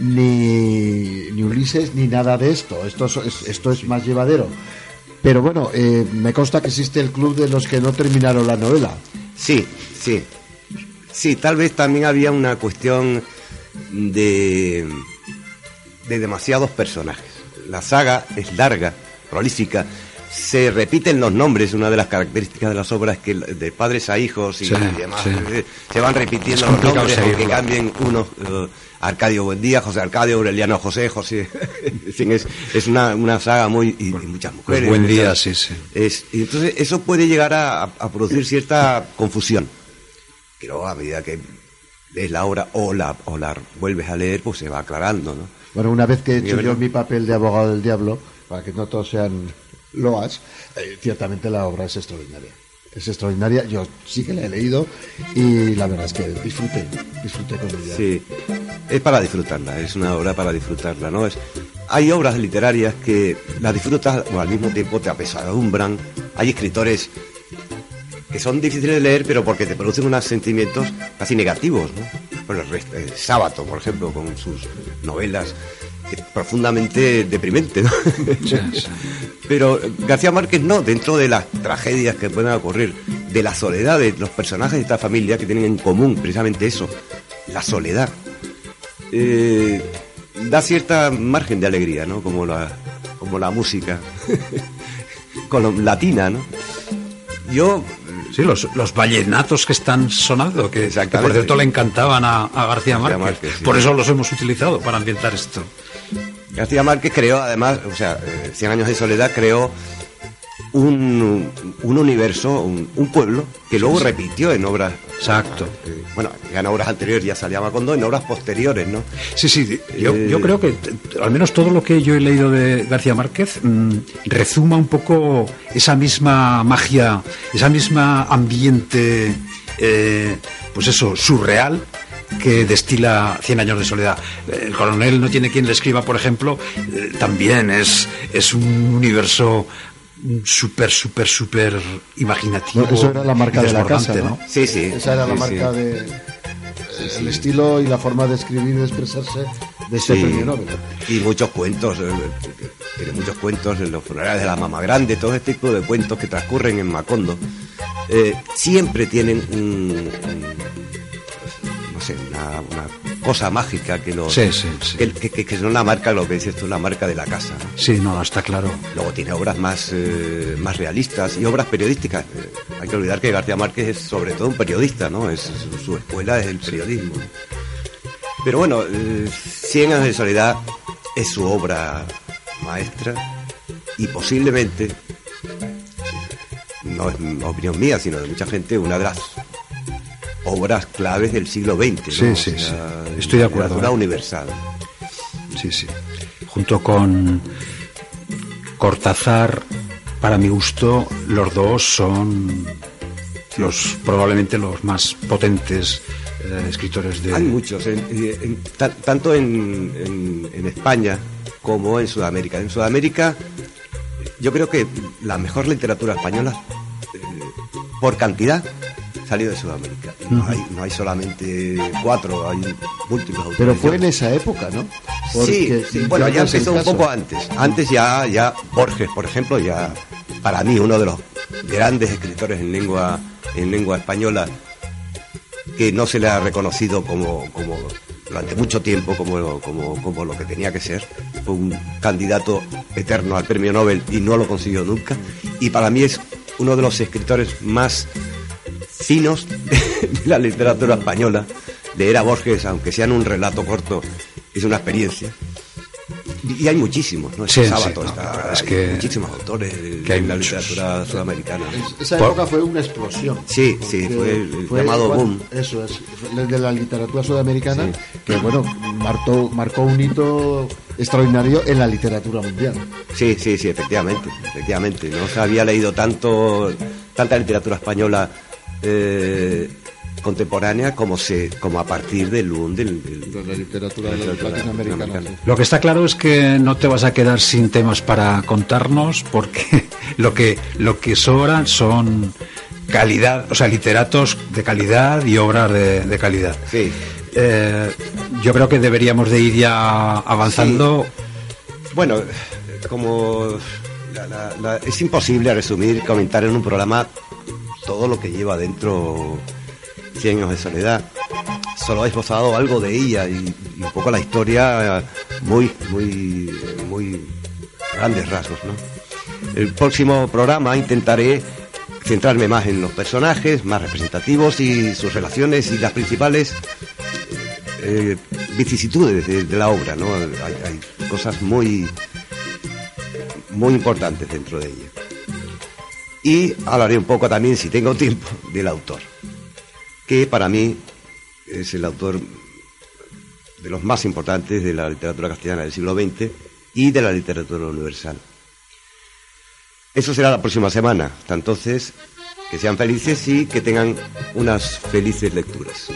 ni, ni Ulises, ni nada de esto. Esto es, esto es más llevadero. Pero bueno, eh, me consta que existe el club de los que no terminaron la novela. Sí, sí. Sí, tal vez también había una cuestión de, de demasiados personajes. La saga es larga, prolífica. Se repiten los nombres, una de las características de las obras es que de padres a hijos y, Sí, y demás sí. eh, se van repitiendo los nombres, aunque cambien unos eh, Arcadio Buendía, José Arcadio, Aureliano José, José. es, es una, una saga muy. y, y muchas mujeres. buen día, sí, sí. es, y entonces eso puede llegar a, a producir cierta confusión. Pero a medida que lees la obra o la, o la vuelves a leer, pues se va aclarando, ¿no? Bueno, una vez que he hecho yo mi papel de abogado del diablo, para que no todos sean loas, eh, ciertamente la obra es extraordinaria. Es extraordinaria, yo sí que la he leído y la verdad es que disfruté, disfruté con ella. Sí, es para disfrutarla, es una obra para disfrutarla, ¿no? Es, hay obras literarias que las disfrutas o al mismo tiempo te apesadumbran. Hay escritores que son difíciles de leer, pero porque te producen unos sentimientos casi negativos, ¿no? Bueno, el Sábato, por ejemplo, con sus novelas, profundamente deprimente, ¿no? Pero García Márquez no, dentro de las tragedias que puedan ocurrir, de la soledad de los personajes de esta familia que tienen en común precisamente eso, la soledad, eh, da cierta margen de alegría, ¿no? Como la, como la música latina, ¿no? Yo Sí, los, los vallenatos que están sonando, que, por cierto le encantaban a, a García García Márquez. Márquez, sí. Por eso los hemos utilizado para ambientar esto. García Márquez creó, además, o sea, eh, Cien años de soledad creó un, un universo, un, un pueblo, que luego repitió en obras. Exacto. eh, bueno, ya en obras anteriores ya salía Macondo, en obras posteriores, ¿no? Sí, sí, yo, Eh, yo creo que al menos todo lo que yo he leído de García Márquez mm, rezuma un poco esa misma magia, esa misma ambiente, eh, pues eso, surreal que destila Cien años de soledad. El coronel no tiene quien le escriba, por ejemplo, eh, también es, es un universo súper, súper, súper imaginativo. Bueno, eso era la marca de la casa, ¿no? Sí, sí. Esa era la sí, marca sí. de el estilo y la forma de escribir y de expresarse de este Sí. premio Nobel. Y muchos cuentos, eh, tiene muchos cuentos en los funerales de la mamá grande, todo este tipo de cuentos que transcurren en Macondo, eh, siempre tienen un, sé, una, una cosa mágica que los Sí, sí, sí. Que, que, que- es una marca, lo que dices tú, una marca de la casa. ¿no? Sí, no, está claro. Luego tiene obras más, eh, más realistas y obras periodísticas. Eh, hay que olvidar que García Márquez es sobre todo un periodista, ¿no? Es, su, su escuela es el periodismo. Pero bueno, eh, Cien años de soledad es su obra maestra y posiblemente, no es opinión mía, sino de mucha gente, una de las obras claves del siglo XX. Sí, ¿no? sí, sí. Estoy de acuerdo, Literatura ¿eh? universal. Sí, sí. Junto con Cortázar, para mi gusto, los dos son los probablemente los más potentes eh, escritores de. Hay muchos, en- en- ta- tanto en España como en Sudamérica. En Sudamérica, yo creo que la mejor literatura española, eh, por cantidad, salió de Sudamérica. No, hay, no hay solamente cuatro, hay múltiples autores. Pero fue en esa época, ¿no? Sí, Porque sí, bueno, ya empezó un poco antes. Antes ya, ya Borges, por ejemplo, ya para mí uno de los grandes escritores en lengua, en lengua española, que no se le ha reconocido como, como durante mucho tiempo como, como, como lo que tenía que ser. Fue un candidato eterno al premio Nobel y no lo consiguió nunca. Y para mí es uno de los escritores más finos de la literatura española. Leer a Borges, aunque sea en un relato corto, es una experiencia. Y hay muchísimos, ¿no? Sí, Está sí, Sábato, no, está- es hay que- muchísimos autores que hay en la muchos. literatura sudamericana. Es- Esa Por- época fue una explosión. Sí, sí, fue el llamado boom. Eso es, fue de la literatura sudamericana, que bueno, marcó, marcó un hito extraordinario en la literatura mundial. Sí, sí, sí, efectivamente, efectivamente. No se había leído tanto, tanta literatura española eh, contemporánea como se, como a partir del boom del, del- De la literatura de la literatura latinoamericana. latinoamericana. Lo que está claro es que no te vas a quedar sin temas para contarnos, porque lo que lo que sobran son calidad, o sea, literatos de calidad y obras de, de calidad. Sí. Eh, yo creo que deberíamos de ir ya avanzando. Bueno, como la- la- la- es imposible resumir, comentar en un programa todo lo que lleva dentro Cien años de soledad. Solo he esbozado algo de ella y, un poco la historia muy, muy, muy grandes rasgos, ¿no? El próximo programa intentaré centrarme más en los personajes, más representativos y sus relaciones y las principales eh, vicisitudes de, de la obra, ¿no? Hay, hay cosas muy, muy importantes dentro de ella. Y hablaré un poco también, si tengo tiempo, del autor, que para mí es el autor de los más importantes de la literatura castellana del siglo XX y de la literatura universal. Eso será la próxima semana. Hasta entonces, que sean felices y que tengan unas felices lecturas.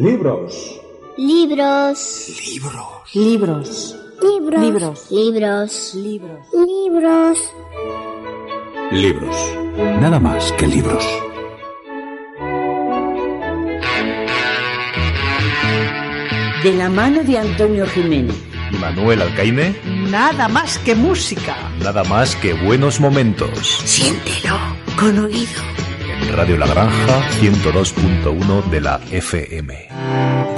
Libros. Libros. Libros. Libros. Libros. Libros. Libros. Libros. Libros. Nada más que libros. De la mano de Antonio Jiménez. y Manuel Alcaine, Nada más que música. nada más que buenos momentos. Siéntelo con oído. Radio La Granja 102.1 de la FM.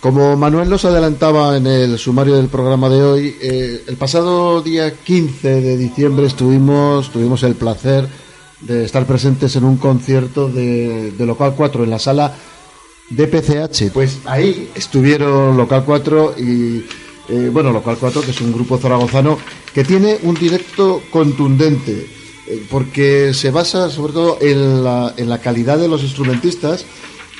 Como Manuel nos adelantaba en el sumario del programa de hoy, eh, el pasado día 15 de diciembre estuvimos, tuvimos el placer de estar presentes en un concierto de, de Local 4 en la sala de PCH. Pues ahí estuvieron Local 4 y, eh, bueno, Local 4, que es un grupo zaragozano que tiene un directo contundente, eh, porque se basa sobre todo en la, en la calidad de los instrumentistas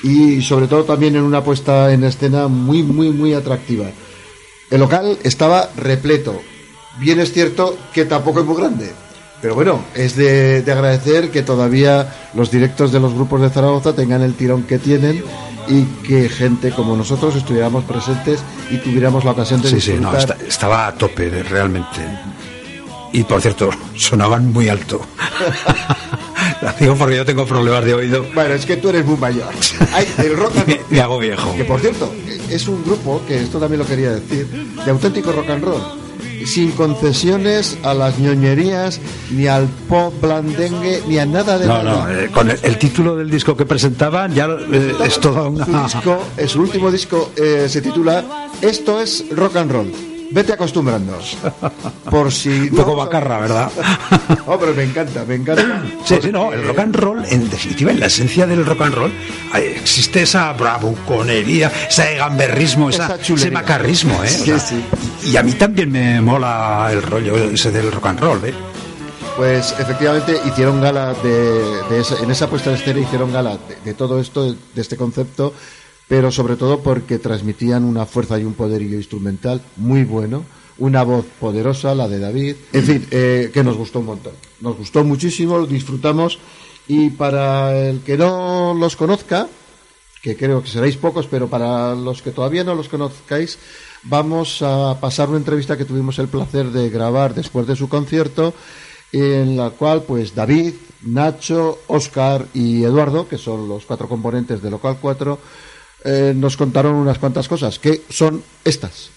y sobre todo también en una puesta en escena muy, muy, muy atractiva. El local estaba repleto. Bien es cierto que tampoco es muy grande. Pero bueno, es de, de agradecer que todavía los directos de los grupos de Zaragoza tengan el tirón que tienen y que gente como nosotros estuviéramos presentes y tuviéramos la ocasión de Sí, sí, no, disfrutar. esta- estaba a tope, realmente. Y por cierto, sonaban muy alto. Lo digo porque yo tengo problemas de oído. Bueno, es que tú eres muy mayor. Hay el rock and roll. Me hago viejo. Que por cierto, es un grupo, que esto también lo quería decir, de auténtico rock and roll. Sin concesiones a las ñoñerías, ni al pop blandengue, ni a nada de No, nada. no, eh, con el, el título del disco que presentaban ya eh, es toda una... Su disco, eh, su último disco eh, se titula Esto es rock and roll. Vete acostumbrando. Por si. Un poco bacarra, ¿verdad? Oh, pero me encanta, me encanta. Sí, sí, no, el rock and roll, en definitiva, en la esencia del rock and roll, existe esa bravuconería, ese gamberrismo, esa, Esa ese macarrismo, ¿eh? O sea. Y a mí también me mola el rollo ese del rock and roll, ¿eh? Pues efectivamente hicieron gala de, de esa- en esa puesta de escena hicieron gala de, de todo esto, de este concepto, pero sobre todo porque transmitían una fuerza y un poderío instrumental muy bueno, una voz poderosa, la de David, en fin, eh, que nos gustó un montón. Nos gustó muchísimo, disfrutamos y para el que no los conozca, que creo que seréis pocos, pero para los que todavía no los conozcáis, vamos a pasar una entrevista que tuvimos el placer de grabar después de su concierto, en la cual pues David, Nacho, Oscar y Eduardo, que son los cuatro componentes de Local 4, eh, nos contaron unas cuantas cosas, que son estas.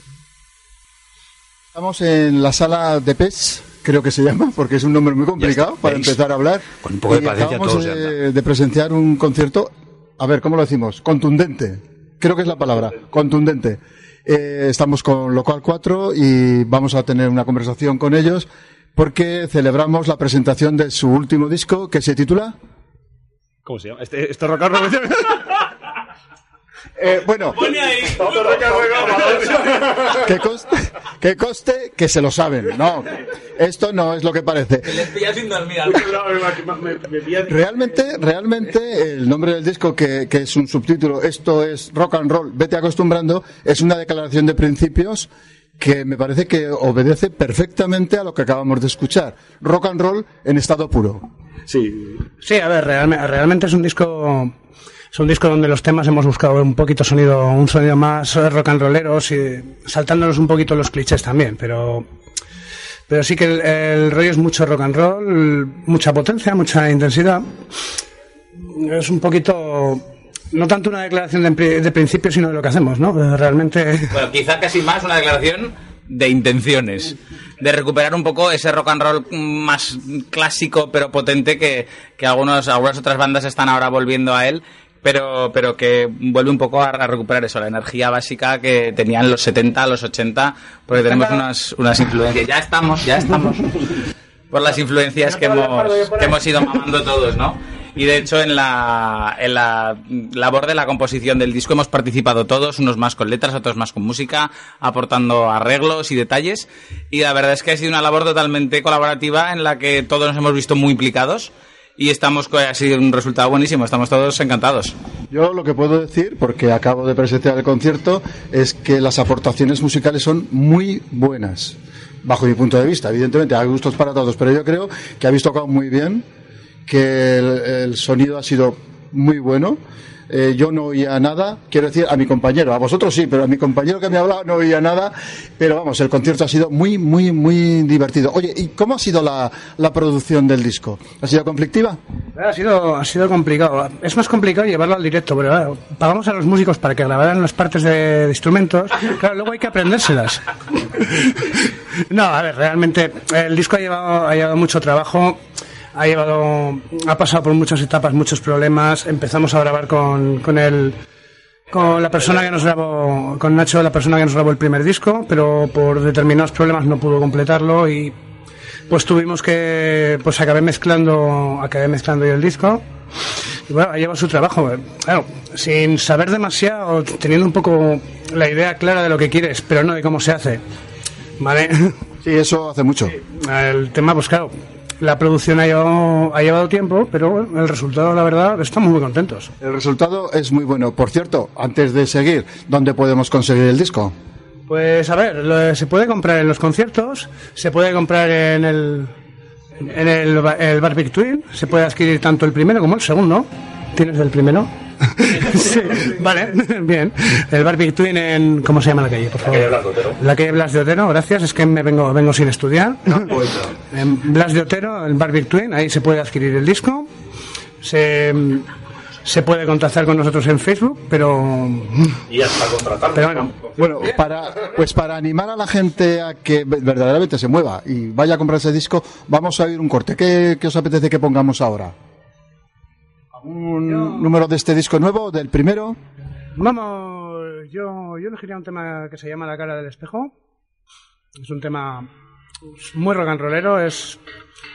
Estamos en la sala de PES, creo que se llama, porque es un nombre muy complicado está, para veis. empezar a hablar. Con un poco de paciencia acabamos todo se de, presenciar un concierto, a ver, ¿cómo lo decimos? Contundente. Creo que es la palabra, contundente. Eh, estamos con Local 4 y vamos a tener una conversación con ellos porque celebramos la presentación de su último disco que se titula... ¿Cómo se llama? Este, este rock and roll. Eh, bueno, que coste, que se lo saben. No, esto no es lo que parece. Les pilla sin dormir. Realmente, realmente, el nombre del disco, que, que es un subtítulo, esto es rock and roll, vete acostumbrando, es una declaración de principios que me parece que obedece perfectamente a lo que acabamos de escuchar. Rock and roll en estado puro. Sí. Sí, a ver, realme- realmente es un disco es un disco donde los temas hemos buscado un poquito sonido, un sonido más eh, rock and rolleros y saltándonos un poquito los clichés también, pero pero sí que el, rollo es mucho rock and roll, mucha potencia, mucha intensidad. Es un poquito no tanto una declaración de, de principio, sino de lo que hacemos, ¿no? Eh, Realmente Bueno, quizá casi más una declaración de intenciones. De recuperar un poco ese rock and roll más clásico pero potente que, que algunos, algunas otras bandas están ahora volviendo a él. Pero, pero que vuelve un poco a, a recuperar eso, la energía básica que tenían los 70, los 80, porque tenemos unas, unas influencias. Ya estamos, ya estamos. Por las influencias que hemos, que hemos ido mamando todos, ¿no? Y de hecho, en la, en la labor de la composición del disco hemos participado todos, unos más con letras, otros más con música, aportando arreglos y detalles. Y la verdad es que ha sido una labor totalmente colaborativa en la que todos nos hemos visto muy implicados y estamos ha sido un resultado buenísimo, estamos todos encantados. Yo lo que puedo decir, porque acabo de presenciar el concierto, es que las aportaciones musicales son muy buenas, bajo mi punto de vista. Evidentemente hay gustos para todos, pero yo creo que habéis tocado muy bien, que el, el sonido ha sido muy bueno eh, yo no oía nada, quiero decir, a mi compañero, a vosotros sí, pero a mi compañero que me ha hablado no oía nada, pero vamos, el concierto ha sido muy, muy, muy divertido. Oye, ¿y cómo ha sido la, la producción del disco? ¿Ha sido conflictiva? Ha sido, ha sido complicado. Es más complicado llevarlo al directo, pero claro, pagamos a los músicos para que grabaran las partes de, de instrumentos, claro, luego hay que aprendérselas. No, a ver, realmente el disco ha llevado, ha llevado mucho trabajo ha llevado, ha pasado por muchas etapas, muchos problemas. Empezamos a grabar con, con el, con la persona que nos grabó, con Nacho, la persona que nos grabó el primer disco, pero por determinados problemas no pudo completarlo y pues tuvimos que, pues acabé mezclando, acabé mezclando yo el disco. Y bueno, ha llevado su trabajo. Claro, sin saber demasiado, teniendo un poco la idea clara de lo que quieres, pero no de cómo se hace. ¿Vale? Sí, eso hace mucho. El tema, pues claro, la producción ha llevado, ha llevado tiempo, pero bueno, el resultado, la verdad, estamos muy contentos. El resultado es muy bueno. Por cierto, antes de seguir, ¿dónde podemos conseguir el disco? Pues a ver, lo- se puede comprar en los conciertos, se puede comprar en el en el, el Barbie Twin, se puede adquirir tanto el primero como el segundo. ¿Tienes el primero? sí, vale, bien. El Barbie Twin en ¿cómo se llama la calle, por favor? calle Blas de Otero. La calle Blas de Otero, gracias, es que me vengo vengo sin estudiar. En Blas de Otero, el Barbie Twin, ahí se puede adquirir el disco. Se se puede contactar con nosotros en Facebook, pero Y hasta contratarnos. pero bueno, Bueno, para, pues para animar a la gente a que ve- verdaderamente se mueva y vaya a comprar ese disco, vamos a oír un corte. ¿Qué, qué os apetece que pongamos ahora? ¿Un número de este disco nuevo, del primero? Vamos, yo, yo elegiría un tema que se llama La cara del espejo. Es un tema muy rock and rollero, es,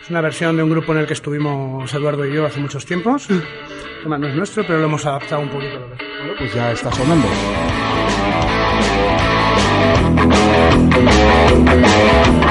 es una versión de un grupo en el que estuvimos Eduardo y yo hace muchos tiempos. El tema no es nuestro, pero lo hemos adaptado un poquito. Bueno, pues ya está sonando. Ya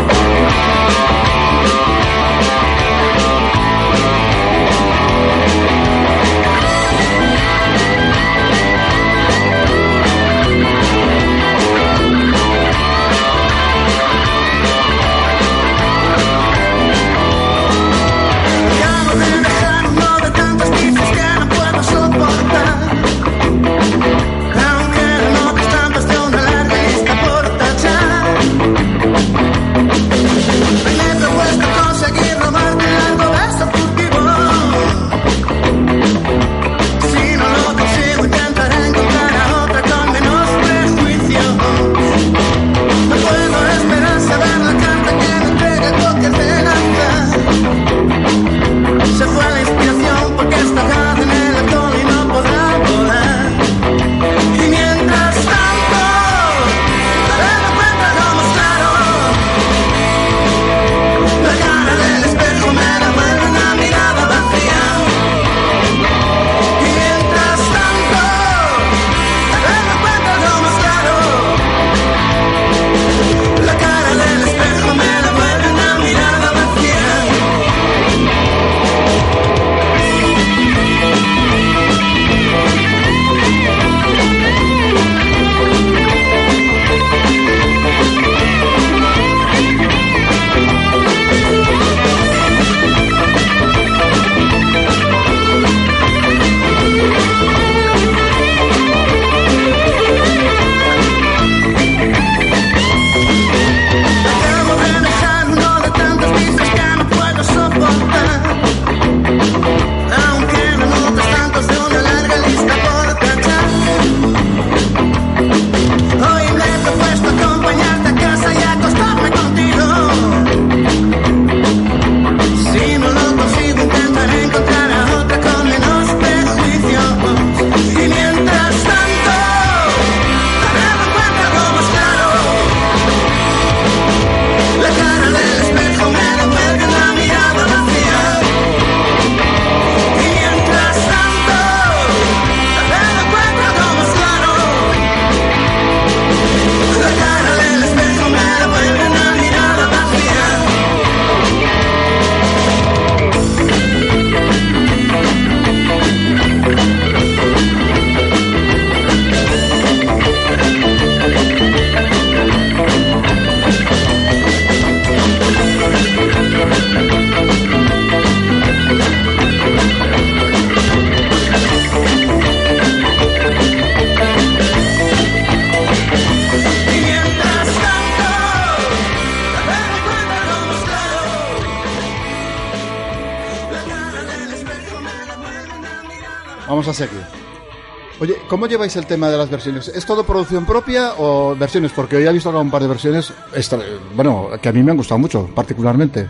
¿cómo lleváis el tema de las versiones? ¿Es todo producción propia o versiones? Porque hoy he visto un par de versiones, extra- bueno, que a mí me han gustado mucho, particularmente.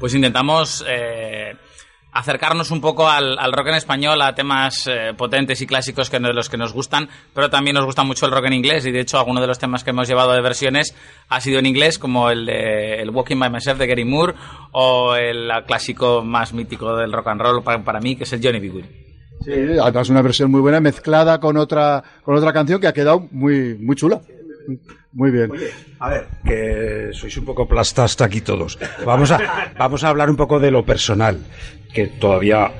Pues intentamos eh, acercarnos un poco al, rock en español, a temas eh, potentes y clásicos que de los que nos gustan, pero también nos gusta mucho el rock en inglés y de hecho algunos de los temas que hemos llevado de versiones ha sido en inglés, como el de el Walking by Myself de Gary Moore o el clásico más mítico del rock and roll para, para mí, que es el Johnny B. Good. Sí, además una versión muy buena mezclada con otra con otra canción que ha quedado muy muy chula. Muy bien. A ver, que sois un poco plastasta aquí todos. Vamos a, vamos a hablar un poco de lo personal, que todavía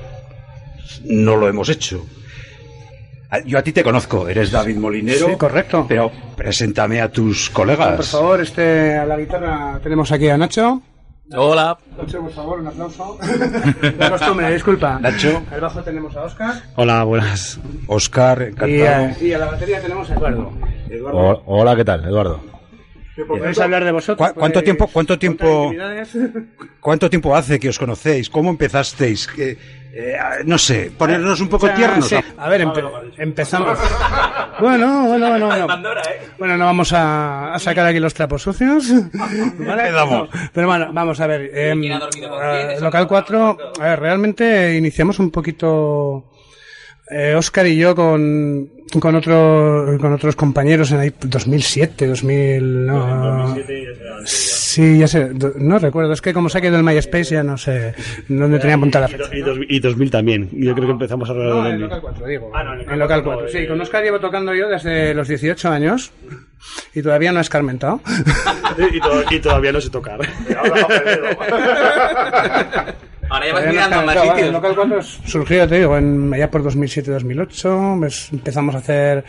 no lo hemos hecho. Ah, Yo a ti te conozco, eres David Molinero. Sí, correcto. Pero preséntame a tus colegas. Por favor, este, a la guitarra tenemos aquí a Nacho. Hola. Nacho, por favor, un aplauso. La costumbre, disculpa. Nacho. Al bajo tenemos a Oscar. Hola, buenas. Oscar, Y encantado. a, y a la batería tenemos a Eduardo. hola, ¿qué tal, Eduardo? ¿Podéis hablar de vosotros? ¿Cu- cuánto Podéis tiempo- cuánto tiempo-. ¿Cuánto tiempo hace que os conocéis? ¿Cómo empezasteis? Que, eh, no sé, ponernos un poco O sea, tiernos. sí. A ver, empe- empezamos. Bueno, bueno, bueno, bueno. Bueno, no vamos a, a sacar aquí los trapos sucios. ¿vale? Quedamos. No, Pero bueno, vamos a ver. em, eh, local 4, a ver, realmente iniciamos un poquito. eh, Oscar y yo con, con, otro, con otros compañeros en ahí 2007, 2000. No, Sí, ya sé, no recuerdo, es que como se ha quedado el MySpace ya no sé dónde tenía apuntada la fecha. Y, dos- y 2000 también. Yo creo que empezamos a hablar No, de en 2000. local 4, digo. en local 4, sí. Con Oscar llevo tocando yo desde los 18 años y todavía no he escarmentado. y, to- y todavía no sé tocar. Ahora ya vas no mirando más sitios. En local 4 surgió, te digo, en, allá por 2007-2008 pues, empezamos a hacer...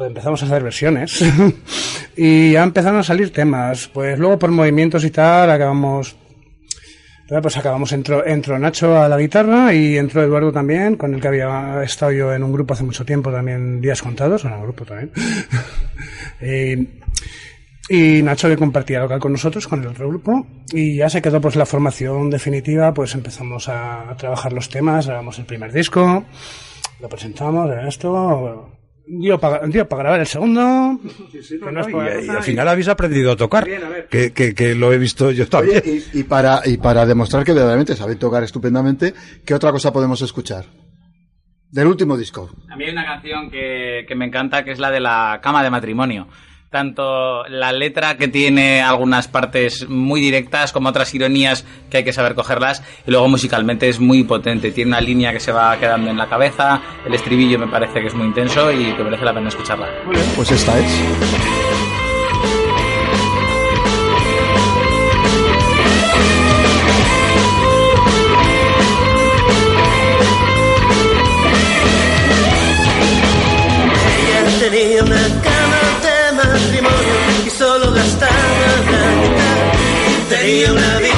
empezamos a hacer versiones y ya empezaron a salir temas. Pues luego por movimientos y tal acabamos pues acabamos, entró, entró Nacho a la guitarra y entró Eduardo también, con el que había estado yo en un grupo hace mucho tiempo también, Días Contados, en un grupo también. y, y Nacho que compartía local con nosotros, con el otro grupo, y ya se quedó pues la formación definitiva, pues empezamos a, a trabajar los temas, grabamos el primer disco, lo presentamos, era esto, dio para dio grabar el segundo, no Y, al final habéis aprendido a tocar, que, que, que lo he visto yo también. Oye, y, y para, y para demostrar que verdaderamente sabéis tocar estupendamente, ¿qué otra cosa podemos escuchar? Del último disco. A mí hay una canción que, que me encanta, que es la de la cama de matrimonio. Tanto la letra que tiene algunas partes muy directas como otras ironías que hay que saber cogerlas y luego musicalmente es muy potente. Tiene una línea que se va quedando en la cabeza, el estribillo me parece que es muy intenso y que merece la pena escucharla. Pues esta es. Tenía una vida,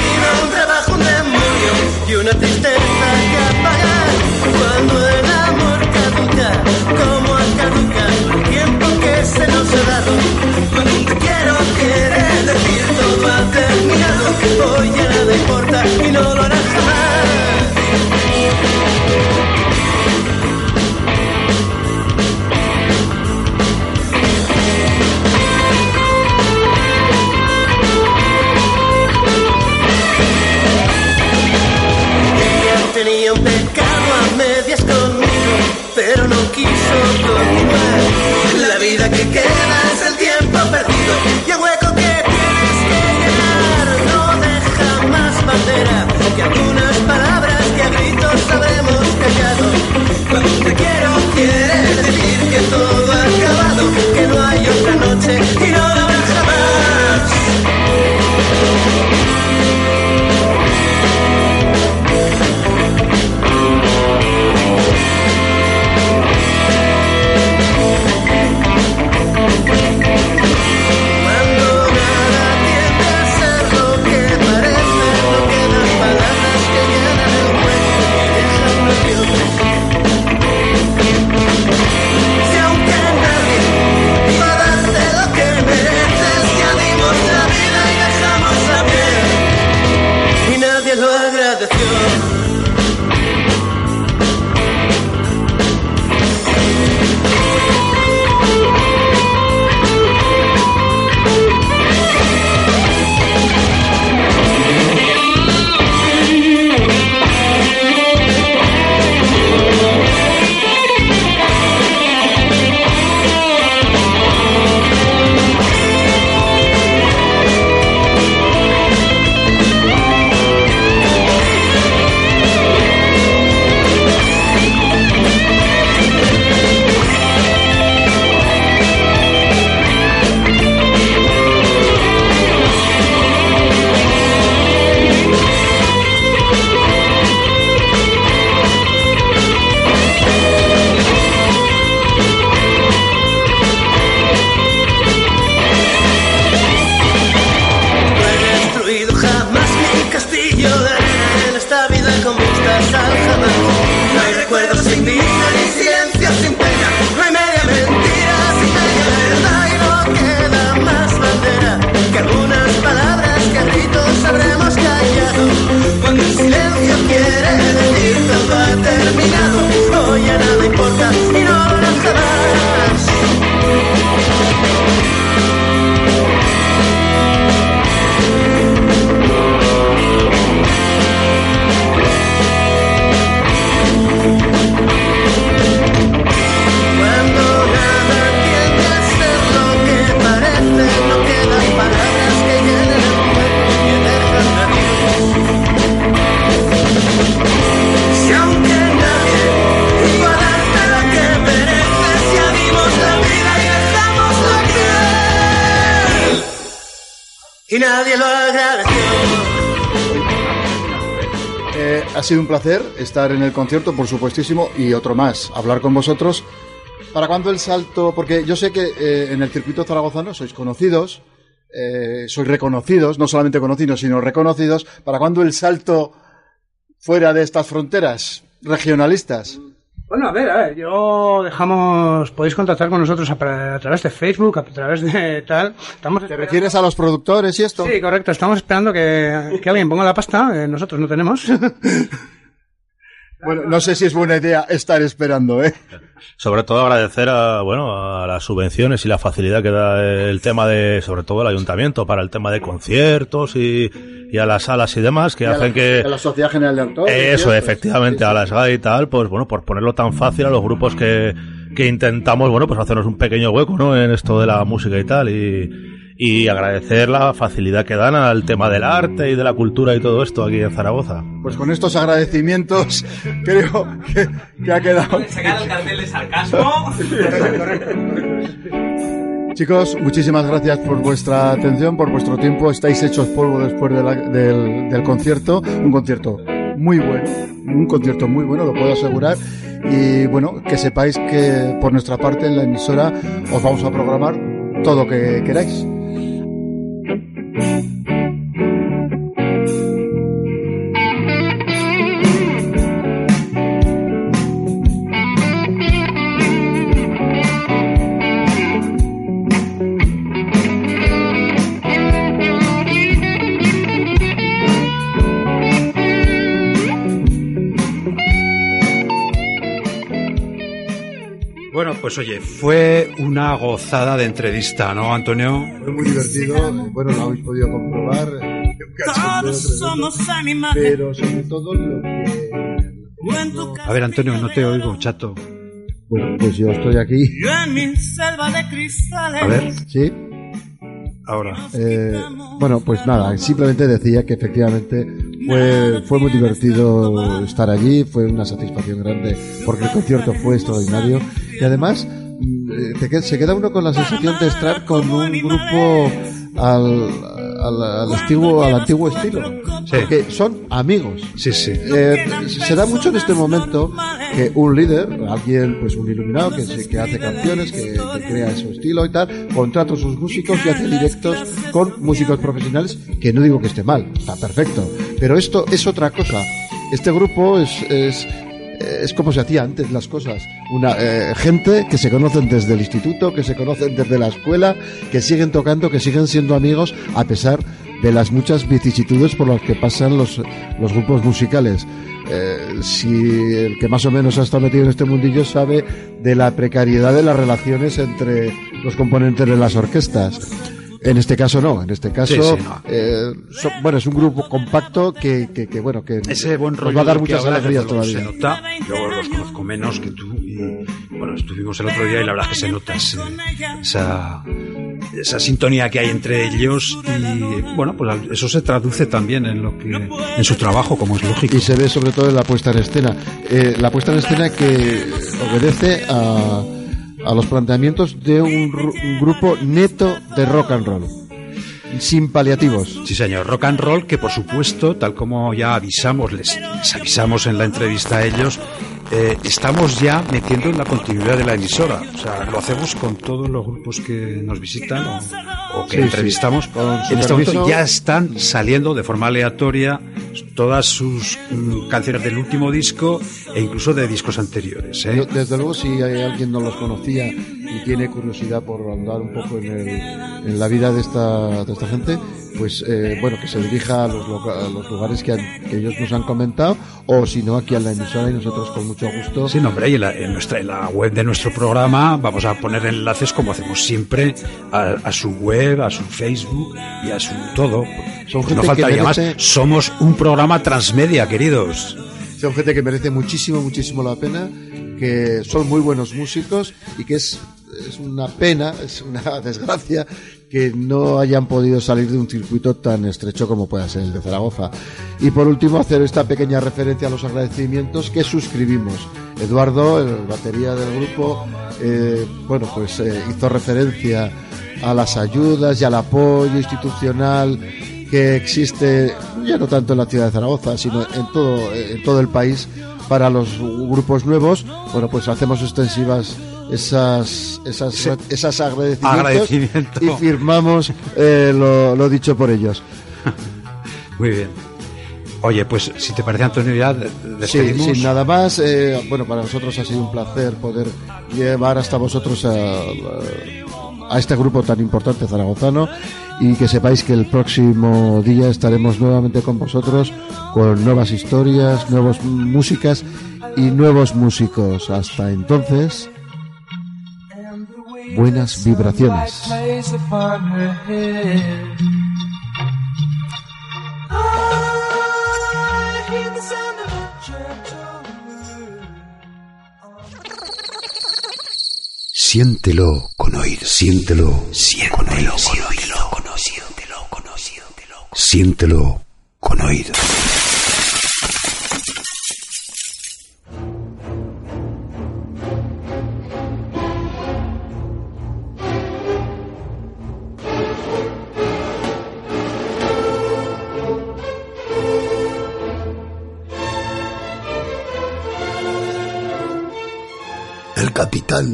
say castillo de arena, esta vida con vistas al jamás. Nadie lo agradeció. Eh, ha sido un placer estar en el concierto, por supuestísimo, y otro más, hablar con vosotros. ¿Para cuándo el salto? Porque yo sé que eh, en el circuito zaragozano sois conocidos, eh, sois reconocidos, no solamente conocidos, sino reconocidos. ¿Para cuándo el salto fuera de estas fronteras regionalistas? Bueno, a ver, a ver, yo dejamos, podéis contactar con nosotros a, a través de Facebook, a través de tal. Estamos ¿Te refieres a los productores y esto? Sí, correcto, estamos esperando que, que alguien ponga la pasta, eh, nosotros no tenemos. Bueno, no sé si es buena idea estar esperando, ¿eh? Sobre todo agradecer a, bueno, a las subvenciones y la facilidad que da el tema de, sobre todo el ayuntamiento, para el tema de conciertos y, y a las salas y demás, que Y a hacen la, que... a la Sociedad General de Autores. Eso, efectivamente, a las GAE y tal, pues bueno, por ponerlo tan fácil a los grupos que, que intentamos, bueno, pues hacernos un pequeño hueco, ¿no? En esto de la música y tal, y, y agradecer la facilidad que dan al tema del arte y de la cultura y todo esto aquí en Zaragoza. Pues con estos agradecimientos creo que, que ha quedado. Sacar el cartel de sarcasmo. Chicos, muchísimas gracias por vuestra atención, por vuestro tiempo. Estáis hechos polvo después de la- del, del concierto. Un concierto muy bueno, un concierto muy bueno, lo puedo asegurar. Y bueno, que sepáis que por nuestra parte en la emisora os vamos a programar todo lo que queráis. Bueno, pues oye, fue una gozada de entrevista, ¿no, Antonio? Fue muy divertido, bueno, lo habéis podido comprobar. Todos somos animales. Pero sobre todo lo que... A ver, Antonio, no te oigo, chato. Bueno, pues yo estoy aquí. Yo en mi selva de cristales. A ver, ¿Sí? ahora. Eh, bueno, pues nada, simplemente decía que efectivamente fue, fue muy divertido estar allí, fue una satisfacción grande porque el concierto fue extraordinario. Y además mm, eh, te se queda uno con la sensación de estar con un grupo al, al, al antiguo, al antiguo estilo, porque son amigos. Sí, sí. Eh, se da mucho en este momento que un líder, alguien, pues un iluminado que, se- que hace canciones, que, que crea su estilo y tal, contrata a sus músicos y hace directos con músicos profesionales, que no digo que esté mal, está perfecto, pero esto es otra cosa. Este grupo es, es, es como se hacía antes las cosas. Una eh, gente que se conocen desde el instituto, que se conocen desde la escuela, que siguen tocando, que siguen siendo amigos a pesar de las muchas vicisitudes por las que pasan los, los grupos musicales. Eh, si el que más o menos ha estado metido en este mundillo sabe de la precariedad de las relaciones entre los componentes de las orquestas. En este caso no, en este caso, Sí, sí, no. eh, so- bueno, es un grupo compacto que, que, que, bueno, que Ese buen nos rollo va a dar muchas alegrías todavía. Se nota, yo los conozco menos que tú y bueno, estuvimos el otro día y la verdad es que se nota ese- esa, esa sintonía que hay entre ellos y bueno, pues eso se traduce también en lo que en su trabajo, como es lógico. Y se ve sobre todo en la puesta en escena. Eh, la puesta en escena que obedece a, a los planteamientos de un, ru- un grupo neto de rock and roll. Sin paliativos. Sí, señor. Rock and roll, que por supuesto, tal como ya avisamos, les, les avisamos en la entrevista a ellos, eh, estamos ya metiendo en la continuidad de la emisora. O sea, lo hacemos con todos los grupos que nos visitan o, o que Sí, sí. entrevistamos. Su En este momento ya están saliendo de forma aleatoria todas sus mm, canciones del último disco e incluso de discos anteriores. ¿eh? Desde luego, si hay alguien no los conocía y tiene curiosidad por andar un poco en, el- en la vida de esta, de esta gente, pues eh, bueno, que se dirija a los, a los lugares que, han- que ellos nos han comentado, o si no, aquí a la emisora y nosotros con mucho gusto. Sí, no, hombre, y en la, en nuestra, en la web de nuestro programa vamos a poner enlaces, como hacemos siempre, a, a su web, a su Facebook y a su todo. Son Pues no gente que faltaría más. merece- Somos un programa transmedia, queridos. Son gente que merece muchísimo, muchísimo la pena, que son muy buenos músicos y que es, es una pena, es una desgracia que no hayan podido salir de un circuito tan estrecho como pueda ser el de Zaragoza. Y por último, hacer esta pequeña referencia a los agradecimientos que suscribimos. Eduardo, el batería del grupo, eh, bueno, pues eh, hizo referencia a las ayudas y al apoyo institucional que existe ya no tanto en la ciudad de Zaragoza, sino en todo, en todo el país para los grupos nuevos, bueno, pues hacemos extensivas esas esas, esas agradecimientos, Agradecimiento. y firmamos eh, lo, lo dicho por ellos. Muy bien. Oye, pues si te parece, Antonio, ya de- Sí, despedimos. sin nada más, eh, bueno, para nosotros ha sido un placer poder llevar hasta vosotros a, a este grupo tan importante zaragozano y que sepáis que el próximo día estaremos nuevamente con vosotros con nuevas historias, nuevas músicas y nuevos músicos. Hasta entonces, a gentle Siéntelo con oír, siéntelo, siéntelo con oído. Siéntelo con oído.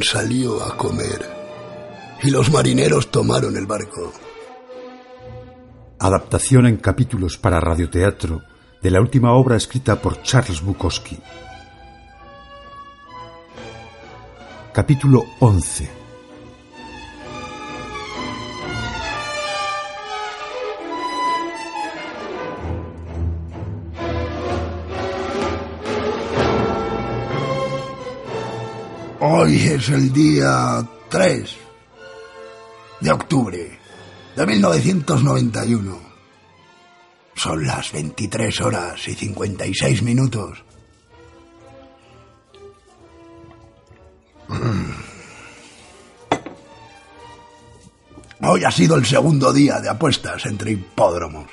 Salió a comer y los marineros tomaron el barco. Adaptación en capítulos para radioteatro de la última obra escrita por Charles Bukowski. Capítulo 11. Hoy es el día 3 de octubre de 1991. Son las 23 horas y 56 minutos. Hoy ha sido el segundo día de apuestas entre hipódromos.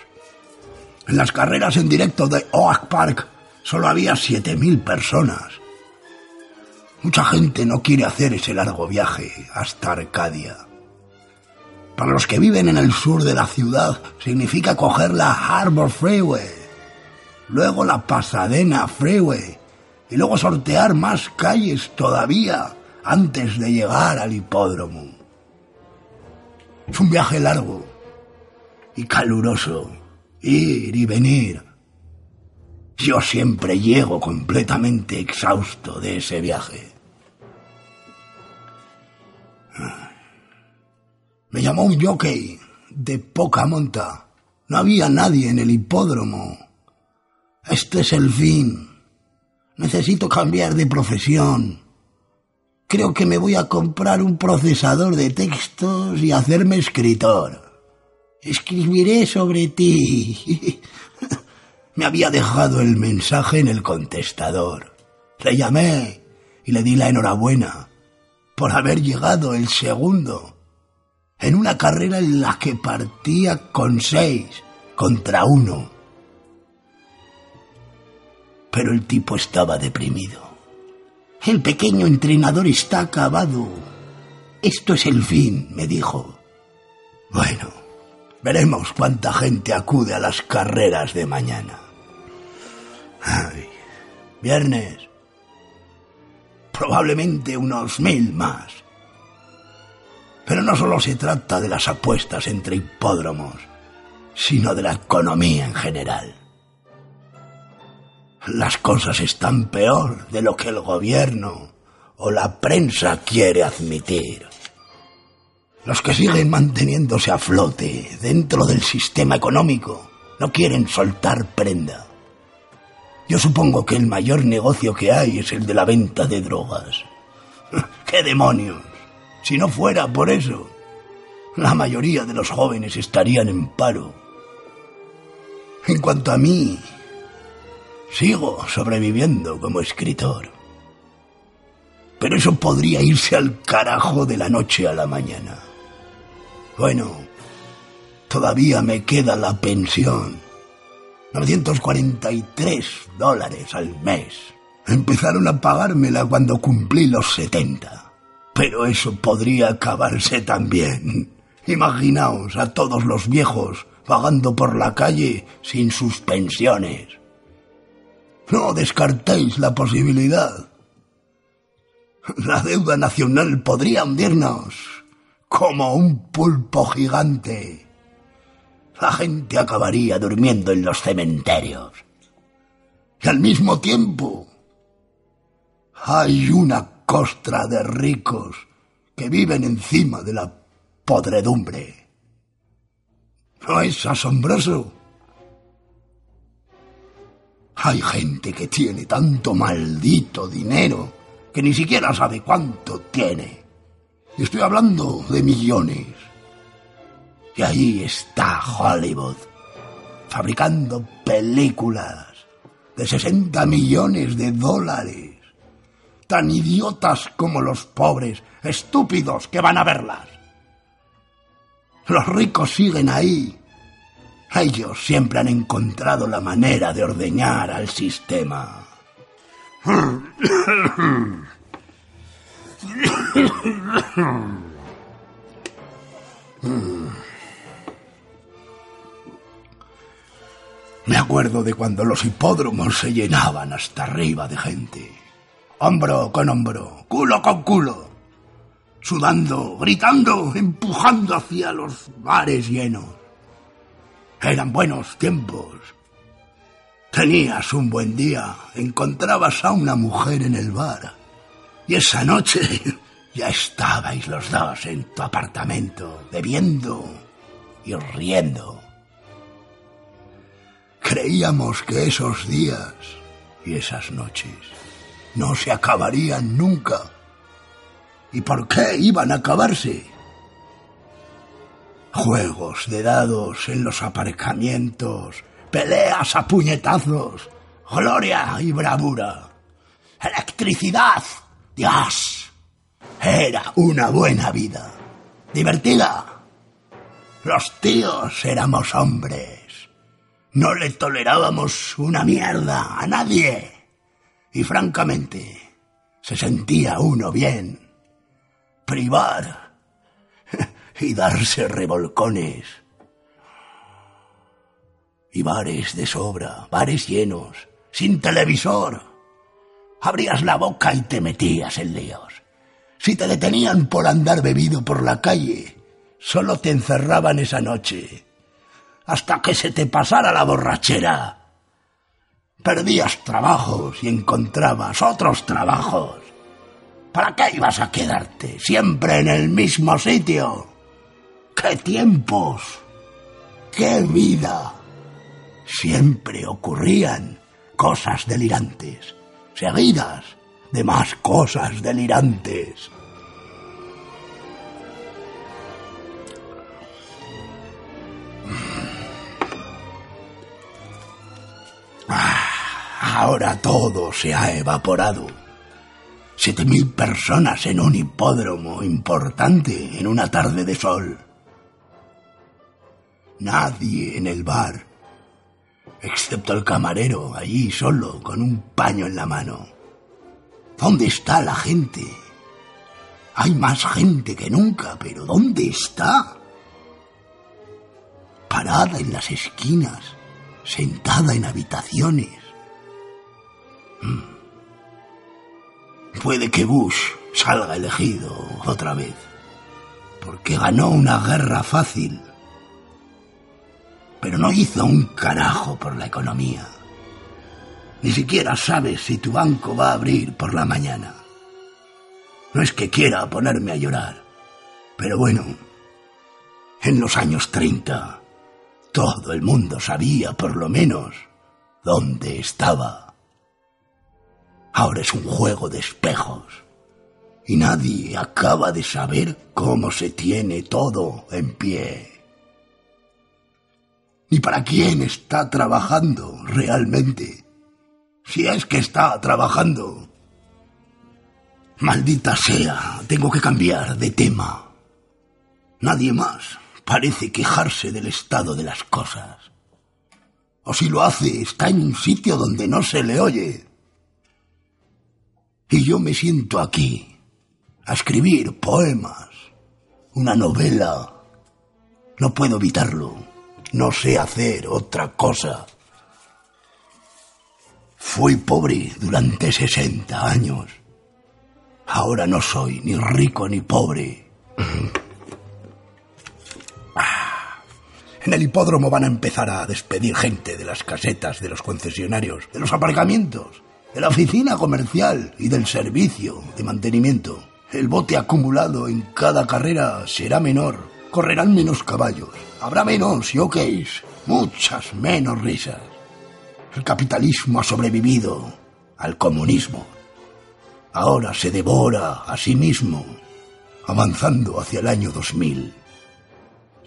En las carreras en directo de Oak Park solo había 7.000 personas. Mucha gente no quiere hacer ese largo viaje hasta Arcadia. Para los que viven en el sur de la ciudad significa coger la Harbor Freeway, luego la Pasadena Freeway y luego sortear más calles todavía antes de llegar al hipódromo. Es un viaje largo y caluroso, ir y venir. Yo siempre llego completamente exhausto de ese viaje. Me llamó un jockey de poca monta. No había nadie en el hipódromo. Este es el fin. Necesito cambiar de profesión. Creo que me voy a comprar un procesador de textos y hacerme escritor. Escribiré sobre ti. Me había dejado el mensaje en el contestador. Le llamé y le di la enhorabuena por haber llegado el segundo en una carrera en la que partía con seis contra uno. Pero el tipo estaba deprimido. El pequeño entrenador está acabado. Esto es el fin, me dijo. Bueno, veremos cuánta gente acude a las carreras de mañana. Ay, viernes. Probablemente unos mil más. Pero no solo se trata de las apuestas entre hipódromos, sino de la economía en general. Las cosas están peor de lo que el gobierno o la prensa quiere admitir. Los que siguen manteniéndose a flote dentro del sistema económico no quieren soltar prenda. Yo supongo que el mayor negocio que hay es el de la venta de drogas. ¡Qué demonios! Si no fuera por eso, la mayoría de los jóvenes estarían en paro. En cuanto a mí, sigo sobreviviendo como escritor. Pero eso podría irse al carajo de la noche a la mañana. Bueno, todavía me queda la pensión. 943 dólares al mes. Empezaron a pagármela cuando cumplí los 70. Pero eso podría acabarse también Imaginaos a todos los viejos vagando por la calle sin sus pensiones. No descartéis la posibilidad. La deuda nacional podría hundirnos como un pulpo gigante. La gente acabaría durmiendo en los cementerios. Y al mismo tiempo hay una costra de ricos que viven encima de la podredumbre. ¿No es asombroso? Hay gente que tiene tanto maldito dinero que ni siquiera sabe cuánto tiene. Estoy hablando de millones. Y ahí está Hollywood, fabricando películas de 60 millones de dólares, tan idiotas como los pobres, estúpidos que van a verlas. Los ricos siguen ahí. Ellos siempre han encontrado la manera de ordeñar al sistema. Me acuerdo de cuando los hipódromos se llenaban hasta arriba de gente. Hombro con hombro, culo con culo. Sudando, gritando, empujando hacia los bares llenos. Eran buenos tiempos. Tenías un buen día, encontrabas a una mujer en el bar. Y esa noche ya estabais los dos en tu apartamento, bebiendo y riendo. Creíamos que esos días y esas noches no se acabarían nunca. ¿Y por qué iban a acabarse? Juegos de dados en los aparcamientos, peleas a puñetazos, gloria y bravura, electricidad, Dios. Era una buena vida, divertida. Los tíos éramos hombres. No le tolerábamos una mierda a nadie. Y francamente, se sentía uno bien. Privar y darse revolcones. Y bares de sobra, bares llenos, sin televisor. Abrías la boca y te metías en líos. Si te detenían por andar bebido por la calle, solo te encerraban esa noche, hasta que se te pasara la borrachera. Perdías trabajos y encontrabas otros trabajos. ¿Para qué ibas a quedarte siempre en el mismo sitio? ¡Qué tiempos! ¡Qué vida! Siempre ocurrían cosas delirantes, seguidas de más cosas delirantes. Ah, Ahora todo se ha evaporado. Siete mil personas en un hipódromo importante en una tarde de sol. Nadie en el bar, excepto el camarero allí solo con un paño en la mano. ¿Dónde está la gente? Hay más gente que nunca, pero ¿dónde está? Parada en las esquinas, sentada en habitaciones. Mm. Puede que Bush salga elegido otra vez, porque ganó una guerra fácil, pero no hizo un carajo por la economía. Ni siquiera sabes si tu banco va a abrir por la mañana. No es que quiera ponerme a llorar, pero bueno, en los años 30 todo el mundo sabía por lo menos dónde estaba. Ahora es un juego de espejos y nadie acaba de saber cómo se tiene todo en pie. Ni para quién está trabajando realmente. Si es que está trabajando. Maldita sea, tengo que cambiar de tema. Nadie más parece quejarse del estado de las cosas. O si lo hace, está en un sitio donde no se le oye. Y yo me siento aquí, a escribir poemas, una novela, No puedo evitarlo. No sé hacer otra cosa. Fui pobre durante 60 años. Ahora no soy ni rico ni pobre. En el hipódromo van a empezar a despedir gente de las casetas, de los concesionarios, de los aparcamientos, de la oficina comercial y del servicio de mantenimiento. El bote acumulado en cada carrera será menor. Correrán menos caballos. Habrá menos yokes. Muchas menos risas. El capitalismo ha sobrevivido al comunismo. Ahora se devora a sí mismo, avanzando hacia el año 2000.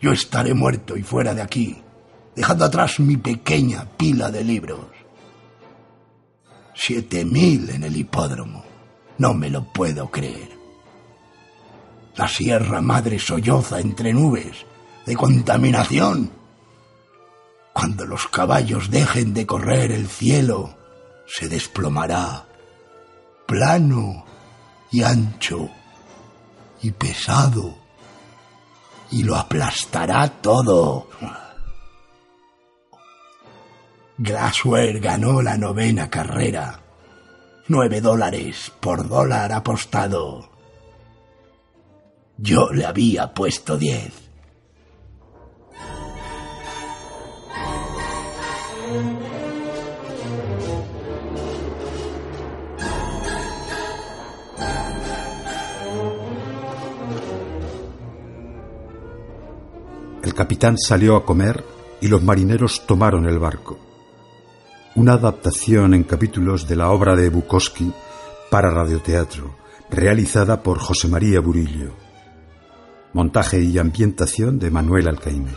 Yo estaré muerto y fuera de aquí, dejando atrás mi pequeña pila de libros. Siete mil en el hipódromo. No me lo puedo creer. La Sierra Madre solloza entre nubes de contaminación. Cuando los caballos dejen de correr el cielo, se desplomará, plano y ancho y pesado, y lo aplastará todo. Glassware ganó la novena carrera. Nueve dólares por dólar apostado. Yo le había puesto diez. El capitán salió a comer y los marineros tomaron el barco. Una adaptación en capítulos de la obra de Bukowski para radioteatro, realizada por José María Burillo. Montaje y ambientación de Manuel Alcaine.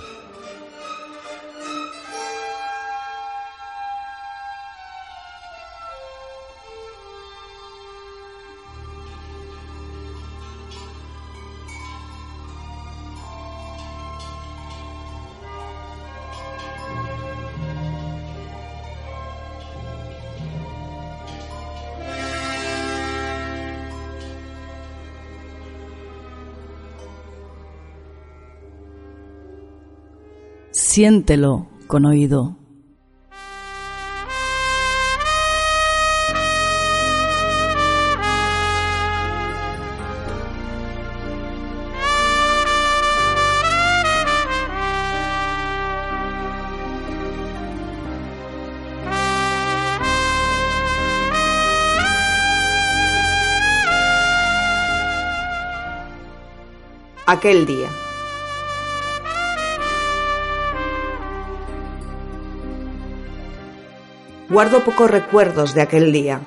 Siéntelo con oído. Aquel día. Guardo pocos recuerdos de aquel día.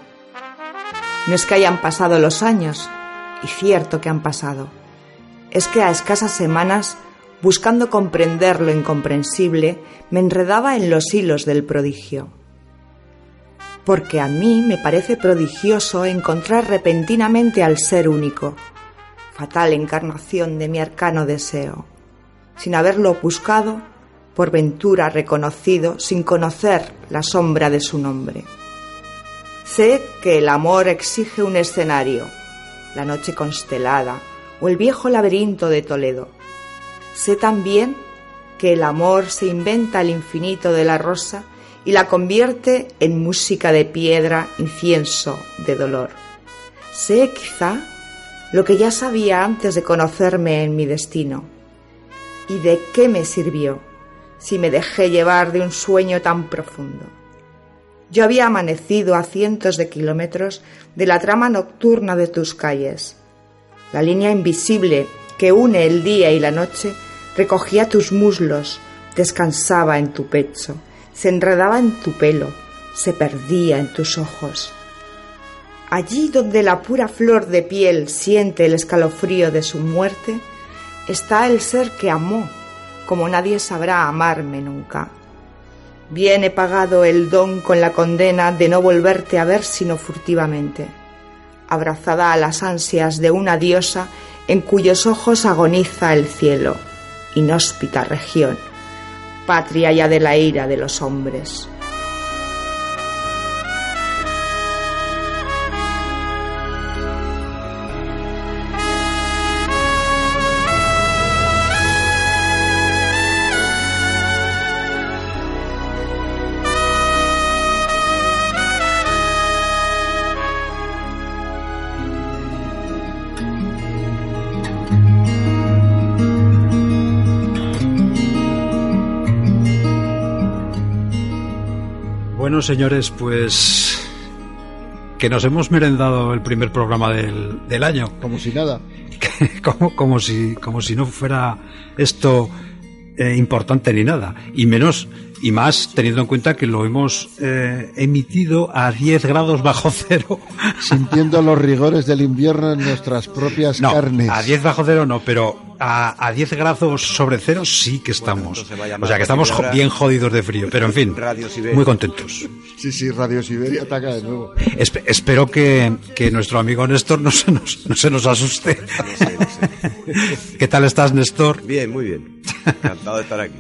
No es que hayan pasado los años, y cierto que han pasado. Es que a escasas semanas, buscando comprender lo incomprensible, me enredaba en los hilos del prodigio. Porque a mí me parece prodigioso encontrar repentinamente al ser único, fatal encarnación de mi arcano deseo, sin haberlo buscado por ventura reconocido sin conocer la sombra de su nombre. Sé que el amor exige un escenario, la noche constelada o el viejo laberinto de Toledo. Sé también que el amor se inventa el infinito de la rosa y la convierte en música de piedra, incienso de dolor. Sé quizá lo que ya sabía antes de conocerme en mi destino. ¿Y de qué me sirvió? Si me dejé llevar de un sueño tan profundo. Yo había amanecido a cientos de kilómetros de la trama nocturna de tus calles. La línea invisible que une el día y la noche recogía tus muslos, descansaba en tu pecho, se enredaba en tu pelo, se perdía en tus ojos. Allí donde la pura flor de piel siente el escalofrío de su muerte, está el ser que amó como nadie sabrá amarme nunca. Bien he pagado el don con la condena de no volverte a ver sino furtivamente, abrazada a las ansias de una diosa en cuyos ojos agoniza el cielo, inhóspita región, patria ya de la ira de los hombres. Bueno, señores, pues que nos hemos merendado el primer programa del, del año. Como si nada. como, como, si, como si no fuera esto eh, importante ni nada. Y menos y más teniendo en cuenta que lo hemos eh, emitido a 10 grados bajo cero. Sintiendo los rigores del invierno en nuestras propias no, carnes. A 10 bajo cero no, pero a, a 10 grados sobre cero sí que estamos. Bueno, o sea que estamos jo- bien jodidos de frío, pero en fin, Radio Siberia. muy contentos. Sí, sí, Radio Siberia ataca de nuevo. Espe- espero que, que nuestro amigo Néstor no se nos, no se nos asuste. ¿Qué tal estás, Néstor? Bien, muy bien. Encantado de estar aquí.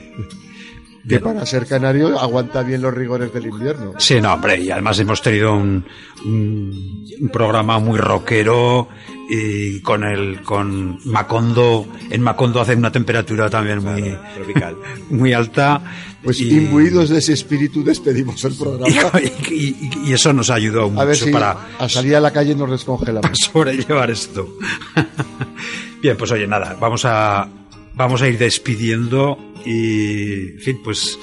Que para ser canario aguanta bien los rigores del invierno. Sí, no, hombre, y además hemos tenido un, un, un programa muy rockero y con el con Macondo, en Macondo hace una temperatura también muy tropical, muy alta. Pues y, imbuidos de ese espíritu despedimos el programa. y, y- y eso nos ayudó mucho A ver si para a salir a la calle nos descongelamos. sobrellevar esto. Bien, pues oye, nada, vamos a vamos a ir despidiendo y, en fin, pues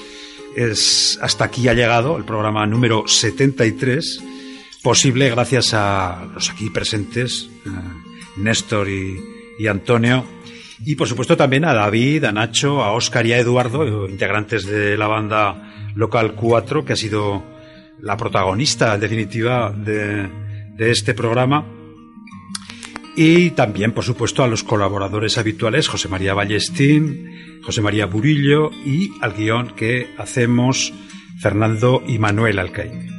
es hasta aquí ha llegado el programa número 73, posible gracias a los aquí presentes, eh, Néstor y, Antonio, y por supuesto también a David, a Nacho, a Óscar y a Eduardo, integrantes de la banda Local 4, que ha sido la protagonista, en definitiva, de, de este programa. Y también, por supuesto, a los colaboradores habituales, José María Ballestín, José María Burillo y al guion que hacemos Fernando y Manuel Alcaide.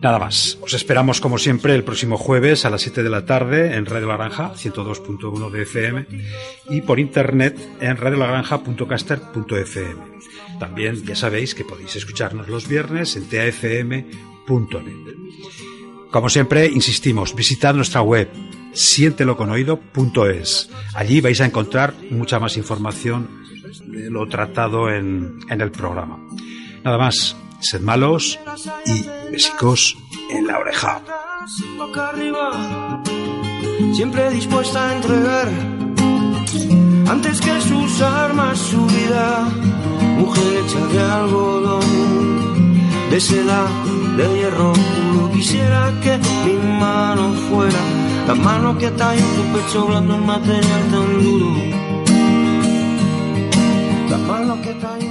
Nada más. Os esperamos, como siempre, el próximo jueves a las 7 de la tarde en Radio Laranja, 102.1 de FM, y por internet en radiolagranja.caster.fm. También ya sabéis que podéis escucharnos los viernes en tafm.net. Como siempre, insistimos, visitad nuestra web sienteloconoido.es. Allí vais a encontrar mucha más información de lo tratado en, en el programa. Nada más, sed malos y besicos en la oreja. siempre dispuesta a entregar, antes que sus armas su vida, mujer hecha de algodón, de seda, de hierro puro. Quisiera que mi mano fuera la mano que talla en tu pecho blando en material tan duro, la mano que talla